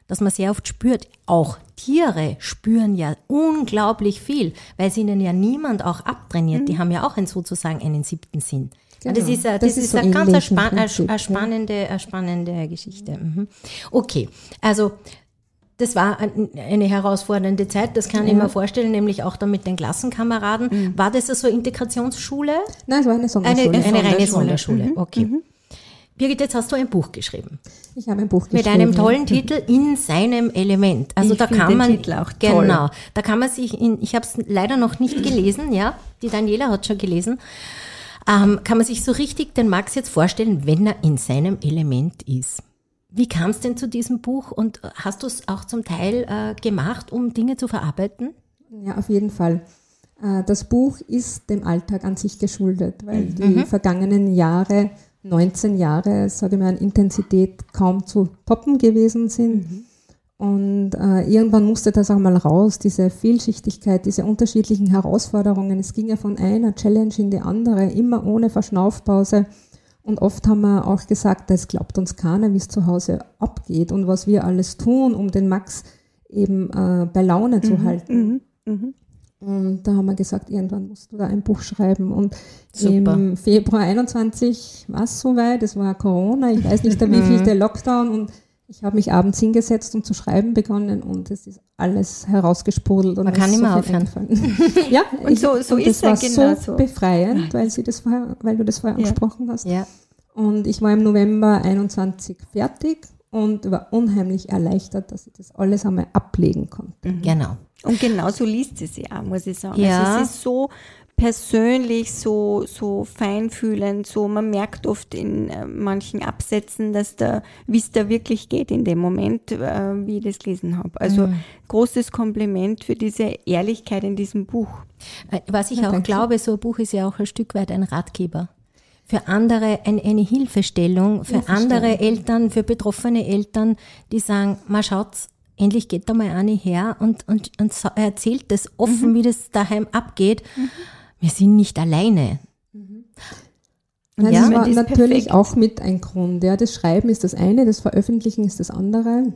Dass man sehr oft spürt, auch Tiere spüren ja unglaublich viel, weil es ihnen ja niemand auch abtrainiert. Die haben ja auch sozusagen einen siebten Sinn. Genau. Das ist, eine- Das das ist ist so eine ganz span spannende, spannende Geschichte. Mhm. Okay, also das war ein- eine herausfordernde Zeit, das kann ich mir vorstellen, nämlich auch dann mit den Klassenkameraden. War das so eine Integrationsschule? Nein, es war eine Eine, Sonderschule. eine reine Sonderschule. Sonderschule, okay. Birgit, jetzt hast du ein Buch geschrieben. ich habe ein Buch Mit geschrieben. einem tollen Titel In seinem Element. Also Ich da kann man Titel auch toll. genau, da kann man sich in ich habe es leider noch nicht gelesen, ja, die Daniela hat schon gelesen. Ähm, kann man sich so richtig den Max jetzt vorstellen, wenn er in seinem Element ist. Wie kam es denn zu diesem Buch und hast du es auch zum Teil äh, gemacht, um Dinge zu verarbeiten? Ja, auf jeden Fall. Äh, Das Buch ist dem Alltag an sich geschuldet, weil Mhm. die vergangenen Jahre, 19 Jahre, sage ich mal, an Intensität kaum zu toppen gewesen sind. Mhm. Und äh, irgendwann musste das auch mal raus, diese Vielschichtigkeit, diese unterschiedlichen Herausforderungen. Es ging ja von einer Challenge in die andere, immer ohne Verschnaufpause. Und oft haben wir auch gesagt, es glaubt uns keiner, wie es zu Hause abgeht und was wir alles tun, um den Max eben äh, bei Laune Mhm. zu halten. Und da haben wir gesagt, irgendwann musst du da ein Buch schreiben. Und Super. im Februar 21 war es soweit, es war Corona, ich weiß nicht, der wievielte Lockdown und ich habe mich abends hingesetzt und zu schreiben begonnen und es ist alles herausgesprudelt. Und Man es kann ist nicht mehr viel aufhören. ja, Und so- so und ist das war genau so so. befreiend, weil, sie das vorher, weil du das vorher Ja. angesprochen hast. Ja. Und ich war im November 21 fertig und war unheimlich erleichtert, dass ich das alles einmal ablegen konnte. Genau. Und genauso liest sie sie auch, muss ich sagen. Ja. Also es ist so persönlich, so, so feinfühlend, so man merkt oft in äh, manchen Absätzen, dass da, wie es da wirklich geht in dem Moment, äh, wie ich das gelesen habe. Also Mhm. großes Kompliment für diese Ehrlichkeit in diesem Buch. Äh, Was ich auch danke. glaube, so ein Buch ist ja auch ein Stück weit ein Ratgeber. Für andere ein, eine Hilfestellung, für andere Eltern, für betroffene Eltern, die sagen, mal schaut's, endlich geht da mal eine her und, und, und erzählt das offen, wie das daheim abgeht. Wir sind nicht alleine. Nein, Ja. das war ist natürlich perfekt. auch mit ein Grund. Ja. Das Schreiben ist das eine, das Veröffentlichen ist das andere.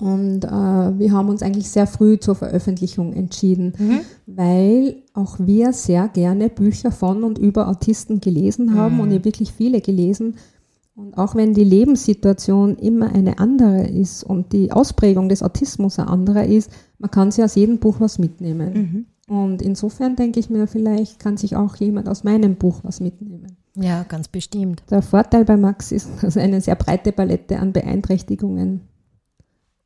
Und äh, wir haben uns eigentlich sehr früh zur Veröffentlichung entschieden, weil auch wir sehr gerne Bücher von und über Autisten gelesen haben und ja wirklich viele gelesen. Und auch wenn die Lebenssituation immer eine andere ist und die Ausprägung des Autismus eine andere ist, man kann sich aus jedem Buch was mitnehmen. Und insofern denke ich mir, vielleicht kann sich auch jemand aus meinem Buch was mitnehmen. Ja, ganz bestimmt. Der Vorteil bei Max ist, dass er eine sehr breite Palette an Beeinträchtigungen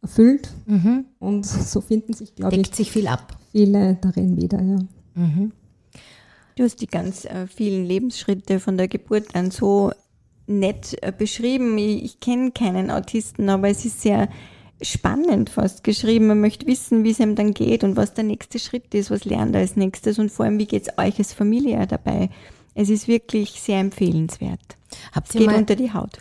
erfüllt. Mhm. Und so finden sich, glaube ich, Deckt sich viel ab. viele darin wieder. Ja. Du hast die ganz äh, vielen Lebensschritte von der Geburt an so nett äh, beschrieben. Ich, ich kenne keinen Autisten, aber es ist sehr spannend fast geschrieben. Man möchte wissen, wie es ihm dann geht und was der nächste Schritt ist, was lernt er als nächstes und vor allem, wie geht es euch als Familie dabei. Es ist wirklich sehr empfehlenswert. Habt ihr Geht mal, unter die Haut.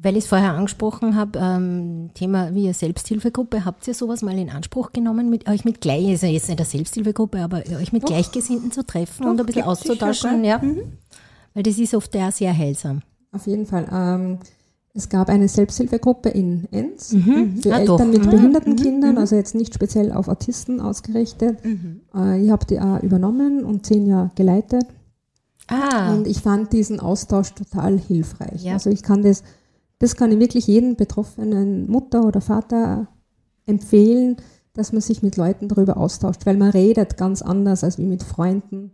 weil ich es vorher angesprochen habe, ähm, Thema wie eine Selbsthilfegruppe, habt ihr sowas mal in Anspruch genommen, mit euch mit gleich, also jetzt nicht eine Selbsthilfegruppe, aber euch mit Gleichgesinnten zu treffen und ein bisschen auszutauschen, ja? Weil das ist oft ja sehr heilsam. Auf jeden Fall. Ähm, Es gab eine Selbsthilfegruppe in Enns mhm. für ah, Eltern doch. mit mhm. behinderten mhm. Kindern, mhm. also jetzt nicht speziell auf Autisten ausgerichtet. Mhm. Äh, ich habe die auch übernommen und zehn Jahre geleitet. Ah. Und ich fand diesen Austausch total hilfreich. Ja. Also ich kann das, das kann ich wirklich jedem betroffenen Mutter oder Vater empfehlen, dass man sich mit Leuten darüber austauscht, weil man redet ganz anders als wie mit Freunden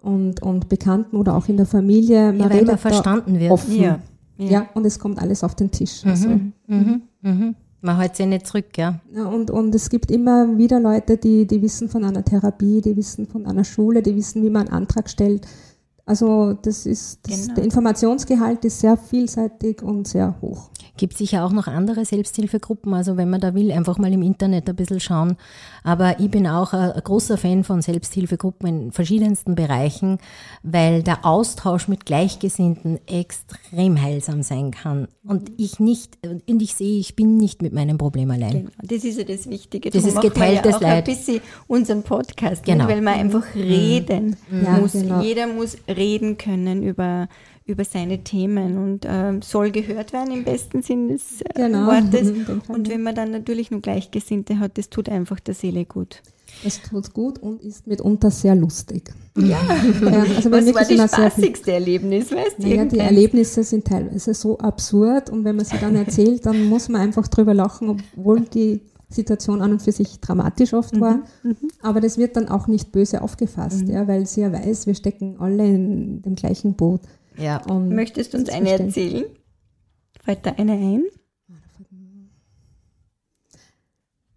und, und Bekannten oder auch in der Familie. Man ja, redet man verstanden wird. Offen. Ja. Ja. ja. und es kommt alles auf den Tisch. Mhm. Also. Mhm. Mhm. Man hält sich nicht zurück, ja. ja und, und es gibt immer wieder Leute, die, die wissen von einer Therapie, die wissen von einer Schule, die wissen, wie man einen Antrag stellt. Also das ist, das, genau. der Informationsgehalt ist sehr vielseitig und sehr hoch. Gibt sicher auch noch andere Selbsthilfegruppen, also wenn man da will, einfach mal im Internet ein bisschen schauen. Aber ich bin auch ein großer Fan von Selbsthilfegruppen in verschiedensten Bereichen, weil der Austausch mit Gleichgesinnten extrem heilsam sein kann. Und ich nicht, und ich sehe, ich bin nicht mit meinem Problem allein. Genau. Das ist ja das Wichtige. Das ist geteiltes ja auch Leid. ein bisschen unseren Podcast, genau. weil wir einfach reden ja, muss. Genau. Jeder muss reden können über über seine Themen und äh, soll gehört werden im besten Sinn des äh, genau. Wortes. Und wenn man dann natürlich nur Gleichgesinnte hat, das tut einfach der Seele gut. Es tut gut und ist mitunter sehr lustig. Ja, ja also was war das spaßigste Erlebnis, weißt du? Ja, die Erlebnisse sind teilweise so absurd und wenn man sie dann erzählt, dann muss man einfach drüber lachen, obwohl die Situation an und für sich dramatisch oft war. Mhm, mhm. Aber das wird dann auch nicht böse aufgefasst, mhm. ja, weil sie ja weiß, wir stecken alle in dem gleichen Boot. Ja. Und Möchtest du uns eine erzählen? Fällt da eine ein?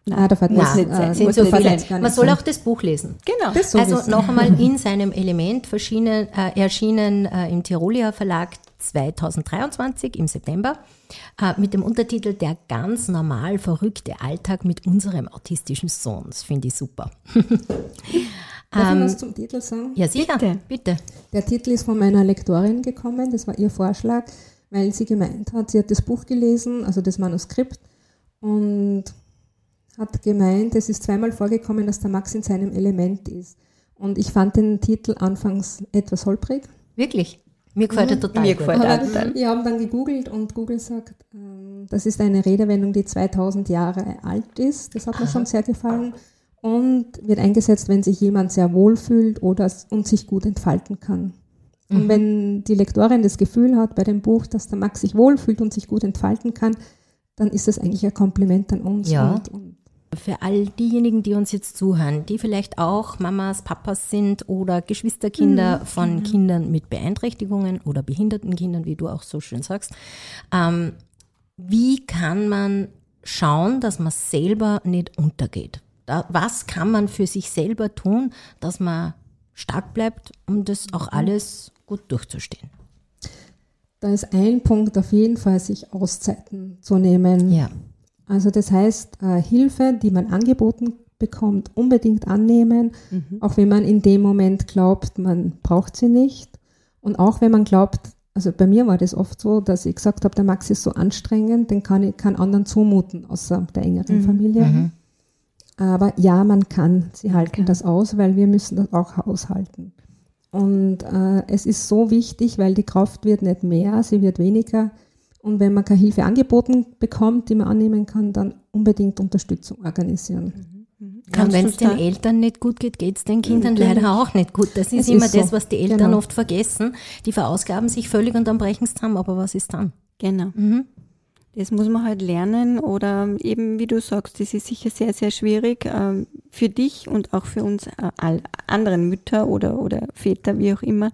Nein, da fällt Nein, nicht, äh, sind so viele. Man soll auch das Buch lesen. Genau. also noch einmal in seinem Element äh, erschienen äh, im Tirolia Verlag 2023 im September äh, mit dem Untertitel Der ganz normal verrückte Alltag mit unserem autistischen Sohn. Das finde ich super. Darf ähm, ich was zum Titel sagen? Ja, sicher, bitte. bitte. Der Titel ist von meiner Lektorin gekommen, das war ihr Vorschlag, weil sie gemeint hat, sie hat das Buch gelesen, also das Manuskript, und hat gemeint, es ist zweimal vorgekommen, dass der Max in seinem Element ist. Und ich fand den Titel anfangs etwas holprig. Wirklich? Mir gefällt er total Mir gefällt er total. Wir haben dann gegoogelt und Google sagt, ähm, das ist eine Redewendung, die 2000 Jahre alt ist. Das hat mir schon sehr gefallen und wird eingesetzt, wenn sich jemand sehr wohl fühlt oder und sich gut entfalten kann. Mhm. Und wenn die Lektorin das Gefühl hat bei dem Buch, dass der Max sich wohlfühlt und sich gut entfalten kann, dann ist das eigentlich ein Kompliment an uns. Ja. Und, und für all diejenigen, die uns jetzt zuhören, die vielleicht auch Mamas, Papas sind oder Geschwisterkinder mhm. von genau. Kindern mit Beeinträchtigungen oder behinderten Kindern, wie du auch so schön sagst, ähm, wie kann man schauen, dass man selber nicht untergeht? was kann man für sich selber tun, dass man stark bleibt, um das auch mhm. alles gut durchzustehen? Da ist ein Punkt auf jeden Fall, sich Auszeiten zu nehmen. Ja. Also das heißt, äh, Hilfe, die man angeboten bekommt, unbedingt annehmen, mhm. auch wenn man in dem Moment glaubt, man braucht sie nicht. Und auch wenn man glaubt, also bei mir war das oft so, dass ich gesagt habe, der Max ist so anstrengend, den kann ich keinen anderen zumuten, außer der engeren mhm. Familie. Mhm. Aber ja, man kann. Sie halten okay. das aus, weil wir müssen das auch aushalten. Und äh, es ist so wichtig, weil die Kraft wird nicht mehr, sie wird weniger. Und wenn man keine Hilfe angeboten bekommt, die man annehmen kann, dann unbedingt Unterstützung organisieren. Mhm. mhm. Und wenn es den Eltern nicht gut geht, geht es den Kindern mhm. leider auch nicht gut. Das ist es immer ist das, was die Eltern genau. oft vergessen. Die verausgaben sich völlig und dann brechen es zusammen. Aber was ist dann? Genau. Mhm. Das muss man halt lernen oder eben, wie du sagst, das ist sicher sehr, sehr schwierig äh, für dich und auch für uns äh, anderen Mütter oder, oder Väter, wie auch immer,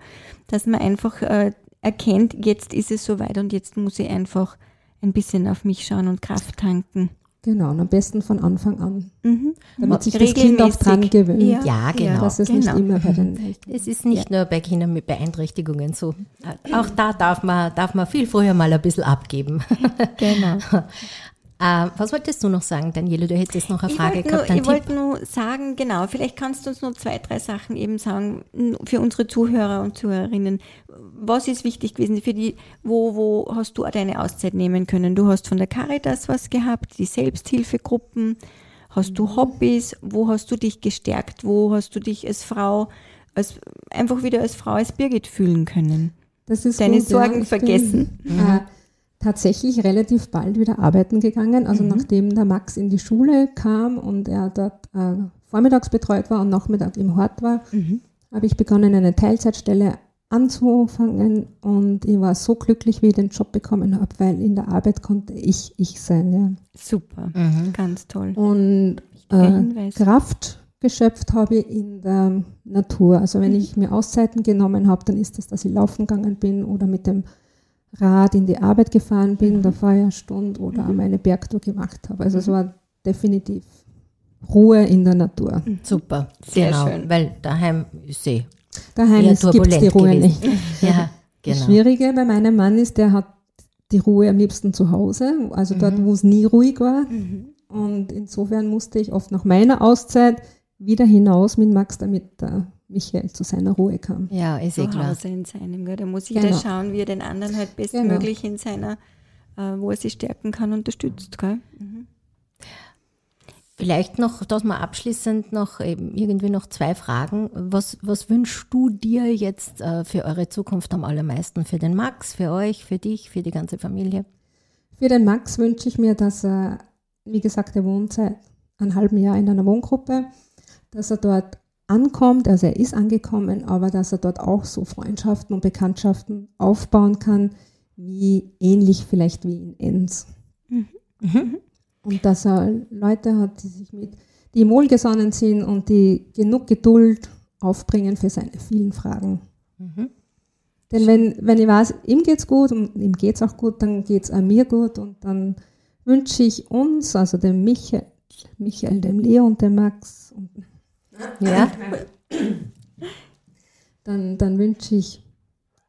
dass man einfach äh, erkennt, jetzt ist es soweit und jetzt muss ich einfach ein bisschen auf mich schauen und Kraft tanken. Genau, und am besten von Anfang an. Mhm. Damit sich das Kind auch dran gewöhnt. Ja, ja genau. Das ist genau. nicht immer bei den. Es ist nicht ja. nur bei Kindern mit Beeinträchtigungen so. Auch da darf man, darf man viel früher mal ein bisschen abgeben. Genau. Äh, was wolltest du noch sagen, Daniele? Du hättest noch eine Frage gehabt. Nur, ich wollte nur sagen, genau, vielleicht kannst du uns nur zwei, drei Sachen eben sagen für unsere Zuhörer und Zuhörerinnen. Was ist wichtig gewesen für die, wo, wo hast du deine Auszeit nehmen können? Du hast von der Caritas was gehabt, die Selbsthilfegruppen. Hast du Hobbys? Wo hast du dich gestärkt? Wo hast du dich als Frau, als, einfach wieder als Frau, als Birgit fühlen können? Das ist Deine gut, Sorgen ja, vergessen. Bin, mhm. tatsächlich relativ bald wieder arbeiten gegangen. Also mhm. nachdem der Max in die Schule kam und er dort äh, vormittags betreut war und Nachmittag im Hort war, mhm. habe ich begonnen, eine Teilzeitstelle anzufangen und ich war so glücklich, wie ich den Job bekommen habe, weil in der Arbeit konnte ich ich sein. Ja. Super, mhm. ganz toll. Und äh, Kraft geschöpft habe ich in der Natur. Also wenn mhm. ich mir Auszeiten genommen habe, dann ist es, dass ich laufen gegangen bin oder mit dem Rad in die Arbeit gefahren bin, mhm. der Feierstunde oder mhm. meine Bergtour gemacht habe. Also es mhm. war definitiv Ruhe in der Natur. Mhm. Super, sehr genau, schön. Weil daheim ist Daheim gibt es die Ruhe gewesen. nicht. ja, genau. Das Schwierige bei meinem Mann ist, der hat die Ruhe am liebsten zu Hause, also dort, mhm. wo es nie ruhig war. Mhm. Und insofern musste ich oft nach meiner Auszeit wieder hinaus mit Max, damit der Michael zu seiner Ruhe kam. Ja, ist eh klar. Hause in seinem, gell? da muss jeder genau. schauen, wie er den anderen halt bestmöglich genau. in seiner, äh, wo er sich stärken kann, unterstützt. Gell? Mhm. Vielleicht noch, dass wir abschließend noch eben irgendwie noch zwei Fragen. Was, was wünschst du dir jetzt äh, für eure Zukunft am allermeisten? Für den Max, für euch, für dich, für die ganze Familie? Für den Max wünsche ich mir, dass er, wie gesagt, er wohnt seit einem halben Jahr in einer Wohngruppe, dass er dort ankommt, also er ist angekommen, aber dass er dort auch so Freundschaften und Bekanntschaften aufbauen kann, wie ähnlich vielleicht wie in Enns. Mhm. Mhm. Und dass er Leute hat, die sich mit, die ihm wohlgesonnen sind und die genug Geduld aufbringen für seine vielen Fragen. Mhm. Denn wenn, wenn ich weiß, ihm geht's gut und ihm geht's auch gut, dann geht's auch mir gut und dann wünsche ich uns, also dem Michael, Michael, dem Leo und dem Max und ja. Dann, dann wünsche ich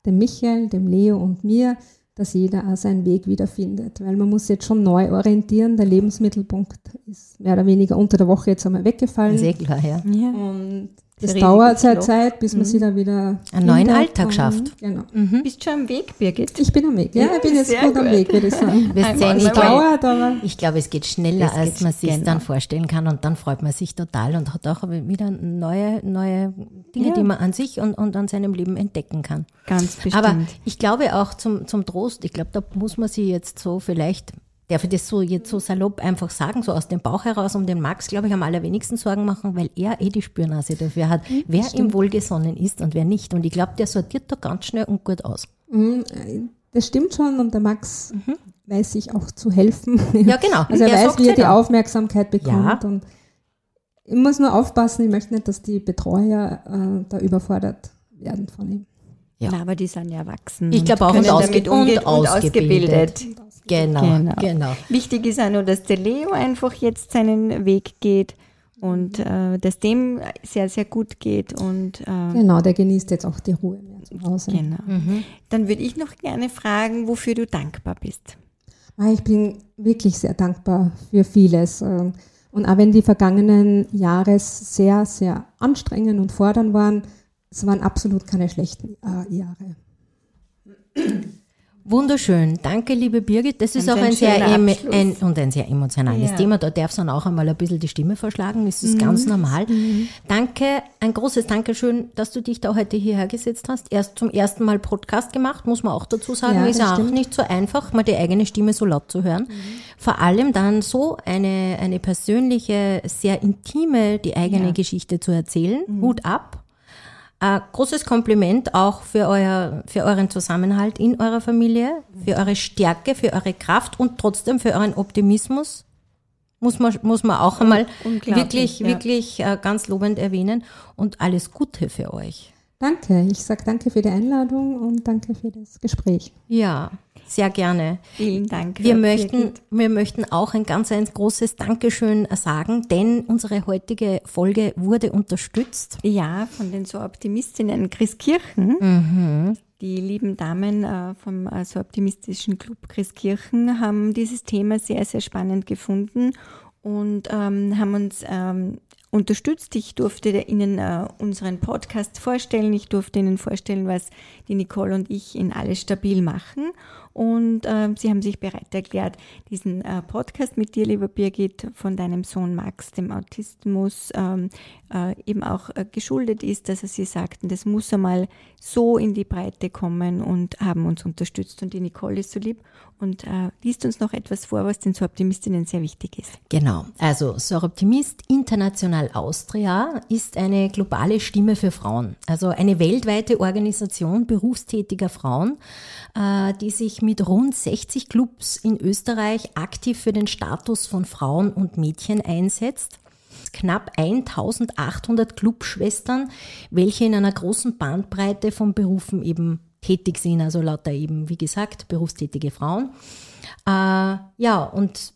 dem Michael, dem Leo und mir, dass jeder auch seinen Weg wiederfindet. Weil man muss jetzt schon neu orientieren. Der Lebensmittelpunkt ist mehr oder weniger unter der Woche jetzt einmal weggefallen. Sehr klar, ja. Und das dauert seit Zeit, bis man mhm. sich da wieder einen neuen Alltag schafft. Genau. Mhm. Bist du schon am Weg, Birgit? Ich bin am Weg. Ja, ja ich bin jetzt gut, gut, am Weg, würde ich sagen. Sehen, ich, dauert, aber ich glaube, es geht schneller, es als man sich genau. dann vorstellen kann und dann freut man sich total und hat auch wieder neue, neue Dinge, ja. die man an sich und, und an seinem Leben entdecken kann. Ganz bestimmt. Aber ich glaube auch zum, zum Trost, ich glaube, da muss man sich jetzt so vielleicht darf ich das so jetzt so salopp einfach sagen, so aus dem Bauch heraus, um den Max, glaube ich, am allerwenigsten Sorgen machen, weil er eh die Spürnase dafür hat, mhm, wer stimmt. ihm wohlgesonnen ist und wer nicht. Und ich glaube, der sortiert da ganz schnell und gut aus. Mhm, das stimmt schon und der Max mhm. weiß sich auch zu helfen. Ja, genau. Also er der weiß, wie er die Aufmerksamkeit bekommt. Ja. Und ich muss nur aufpassen, ich möchte nicht, dass die Betreuer äh, da überfordert werden von ihm. Ja. Na, aber die sind ja erwachsen. Ich glaube auch und, ausge und, und, ausgebildet. Genau, genau, genau. Wichtig ist auch nur, dass der Leo einfach jetzt seinen Weg geht und äh, dass dem sehr, sehr gut geht. Und, äh, genau, der genießt jetzt auch die Ruhe mehr zu Hause. Genau. Mhm. Dann würde ich noch gerne fragen, wofür du dankbar bist. Ah, ich bin wirklich sehr dankbar für vieles. Ähm, und auch wenn die vergangenen Jahre sehr, sehr anstrengend und fordernd waren, es waren absolut keine schlechten äh, Jahre. Wunderschön. Danke, liebe Birgit. Das ist und auch ein sehr, ein, und ein sehr emotionales ja. Thema. Da darf es dann auch einmal ein bisschen die Stimme verschlagen. Das ist mhm. ganz normal. Mhm. Danke, ein großes Dankeschön, dass du dich da heute hierher gesetzt hast. Erst zum ersten Mal Podcast gemacht, muss man auch dazu sagen. Ja, ist auch nicht so einfach, mal die eigene Stimme so laut zu hören. Mhm. Vor allem dann so eine, eine persönliche, sehr intime, die eigene ja. Geschichte zu erzählen. Mhm. Hut ab. Ein großes Kompliment auch für, euer, für euren Zusammenhalt in eurer Familie, für eure Stärke, für eure Kraft und trotzdem für euren Optimismus. Muss man, muss man auch einmal wirklich, ja. wirklich äh, ganz lobend erwähnen. Und alles Gute für euch. Danke. Ich sage danke für die Einladung und danke für das Gespräch. Ja, sehr gerne. Vielen Dank. Wir möchten, wir möchten auch ein ganz ein großes Dankeschön sagen, denn unsere heutige Folge wurde unterstützt. Ja, von den so Optimistinnen Christkirchen. Mhm. Die lieben Damen äh, vom äh, so optimistischen Club Christkirchen haben dieses Thema sehr, sehr spannend gefunden und ähm, haben uns ähm, unterstützt. Ich durfte Ihnen äh, unseren Podcast vorstellen. Ich durfte Ihnen vorstellen, was die Nicole und ich in Alles Stabil machen. Und äh, Sie haben sich bereit erklärt, diesen äh, Podcast mit dir, lieber Birgit, von deinem Sohn Max, dem Autismus, ähm, äh, eben auch äh, geschuldet ist, dass Sie sagten, das muss einmal so in die Breite kommen und haben uns unterstützt. Und die Nicole ist so lieb und äh, liest uns noch etwas vor, was den Soroptimistinnen sehr wichtig ist. Genau, also Soroptimist International Austria ist eine globale Stimme für Frauen, also eine weltweite Organisation berufstätiger Frauen, äh, die sich mit rund 60 Clubs in Österreich aktiv für den Status von Frauen und Mädchen einsetzt knapp 1800 Clubschwestern, welche in einer großen Bandbreite von Berufen eben tätig sind, also lauter eben, wie gesagt, berufstätige Frauen. Äh, ja, und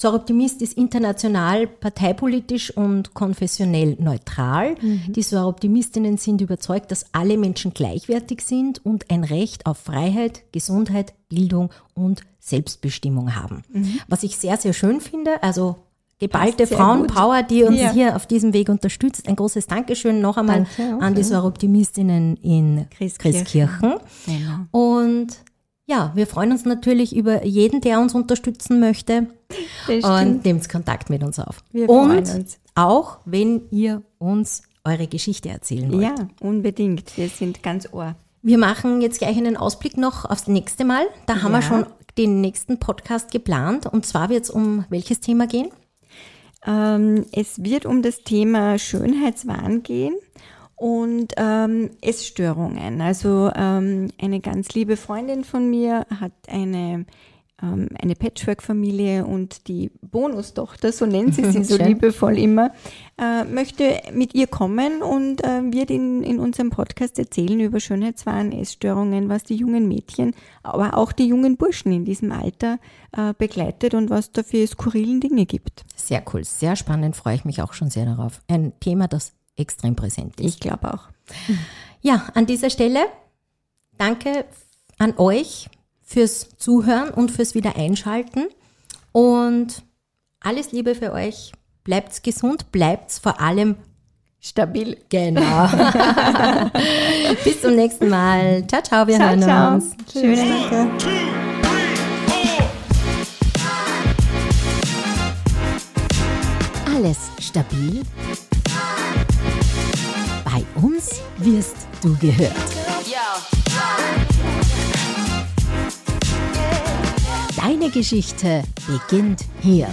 Soroptimist ist international parteipolitisch und konfessionell neutral. Mhm. Die Soroptimistinnen sind überzeugt, dass alle Menschen gleichwertig sind und ein Recht auf Freiheit, Gesundheit, Bildung und Selbstbestimmung haben. Mhm. Was ich sehr, sehr schön finde. Also geballte Frauenpower, die uns ja. hier auf diesem Weg unterstützt. Ein großes Dankeschön noch einmal Danke, an die Soroptimistinnen in Christkirchen. Christkirchen. Genau. Und ja, wir freuen uns natürlich über jeden, der uns unterstützen möchte. Und nehmt Kontakt mit uns auf. Wir und uns. auch, wenn ihr uns eure Geschichte erzählen wollt. Ja, unbedingt. Wir sind ganz ohr. Wir machen jetzt gleich einen Ausblick noch aufs nächste Mal. Da ja. haben wir schon den nächsten Podcast geplant. Und zwar wird es um welches Thema gehen? Ähm, es wird um das Thema Schönheitswahn gehen und ähm, Essstörungen. Also ähm, eine ganz liebe Freundin von mir hat eine ähm, eine Patchwork-Familie und die Bonustochter, so nennt sie sie so liebevoll immer, äh, möchte mit ihr kommen und äh, wird in, in unserem Podcast erzählen über Schönheitswahn, Essstörungen, was die jungen Mädchen, aber auch die jungen Burschen in diesem Alter äh, begleitet und was da für skurrilen Dinge gibt. Sehr cool, sehr spannend, freue ich mich auch schon sehr darauf. Ein Thema, das extrem präsent ist. Ich glaube auch. Ja, an dieser Stelle danke an euch fürs Zuhören und fürs Wiedereinschalten. Und alles Liebe für euch. Bleibt gesund, bleibt vor allem stabil. Genau. Bis zum nächsten Mal. Ciao, ciao, wir ciao, hören ciao. uns. Tschüss. Danke. Alles stabil? Uns wirst du gehört. Deine Geschichte beginnt hier.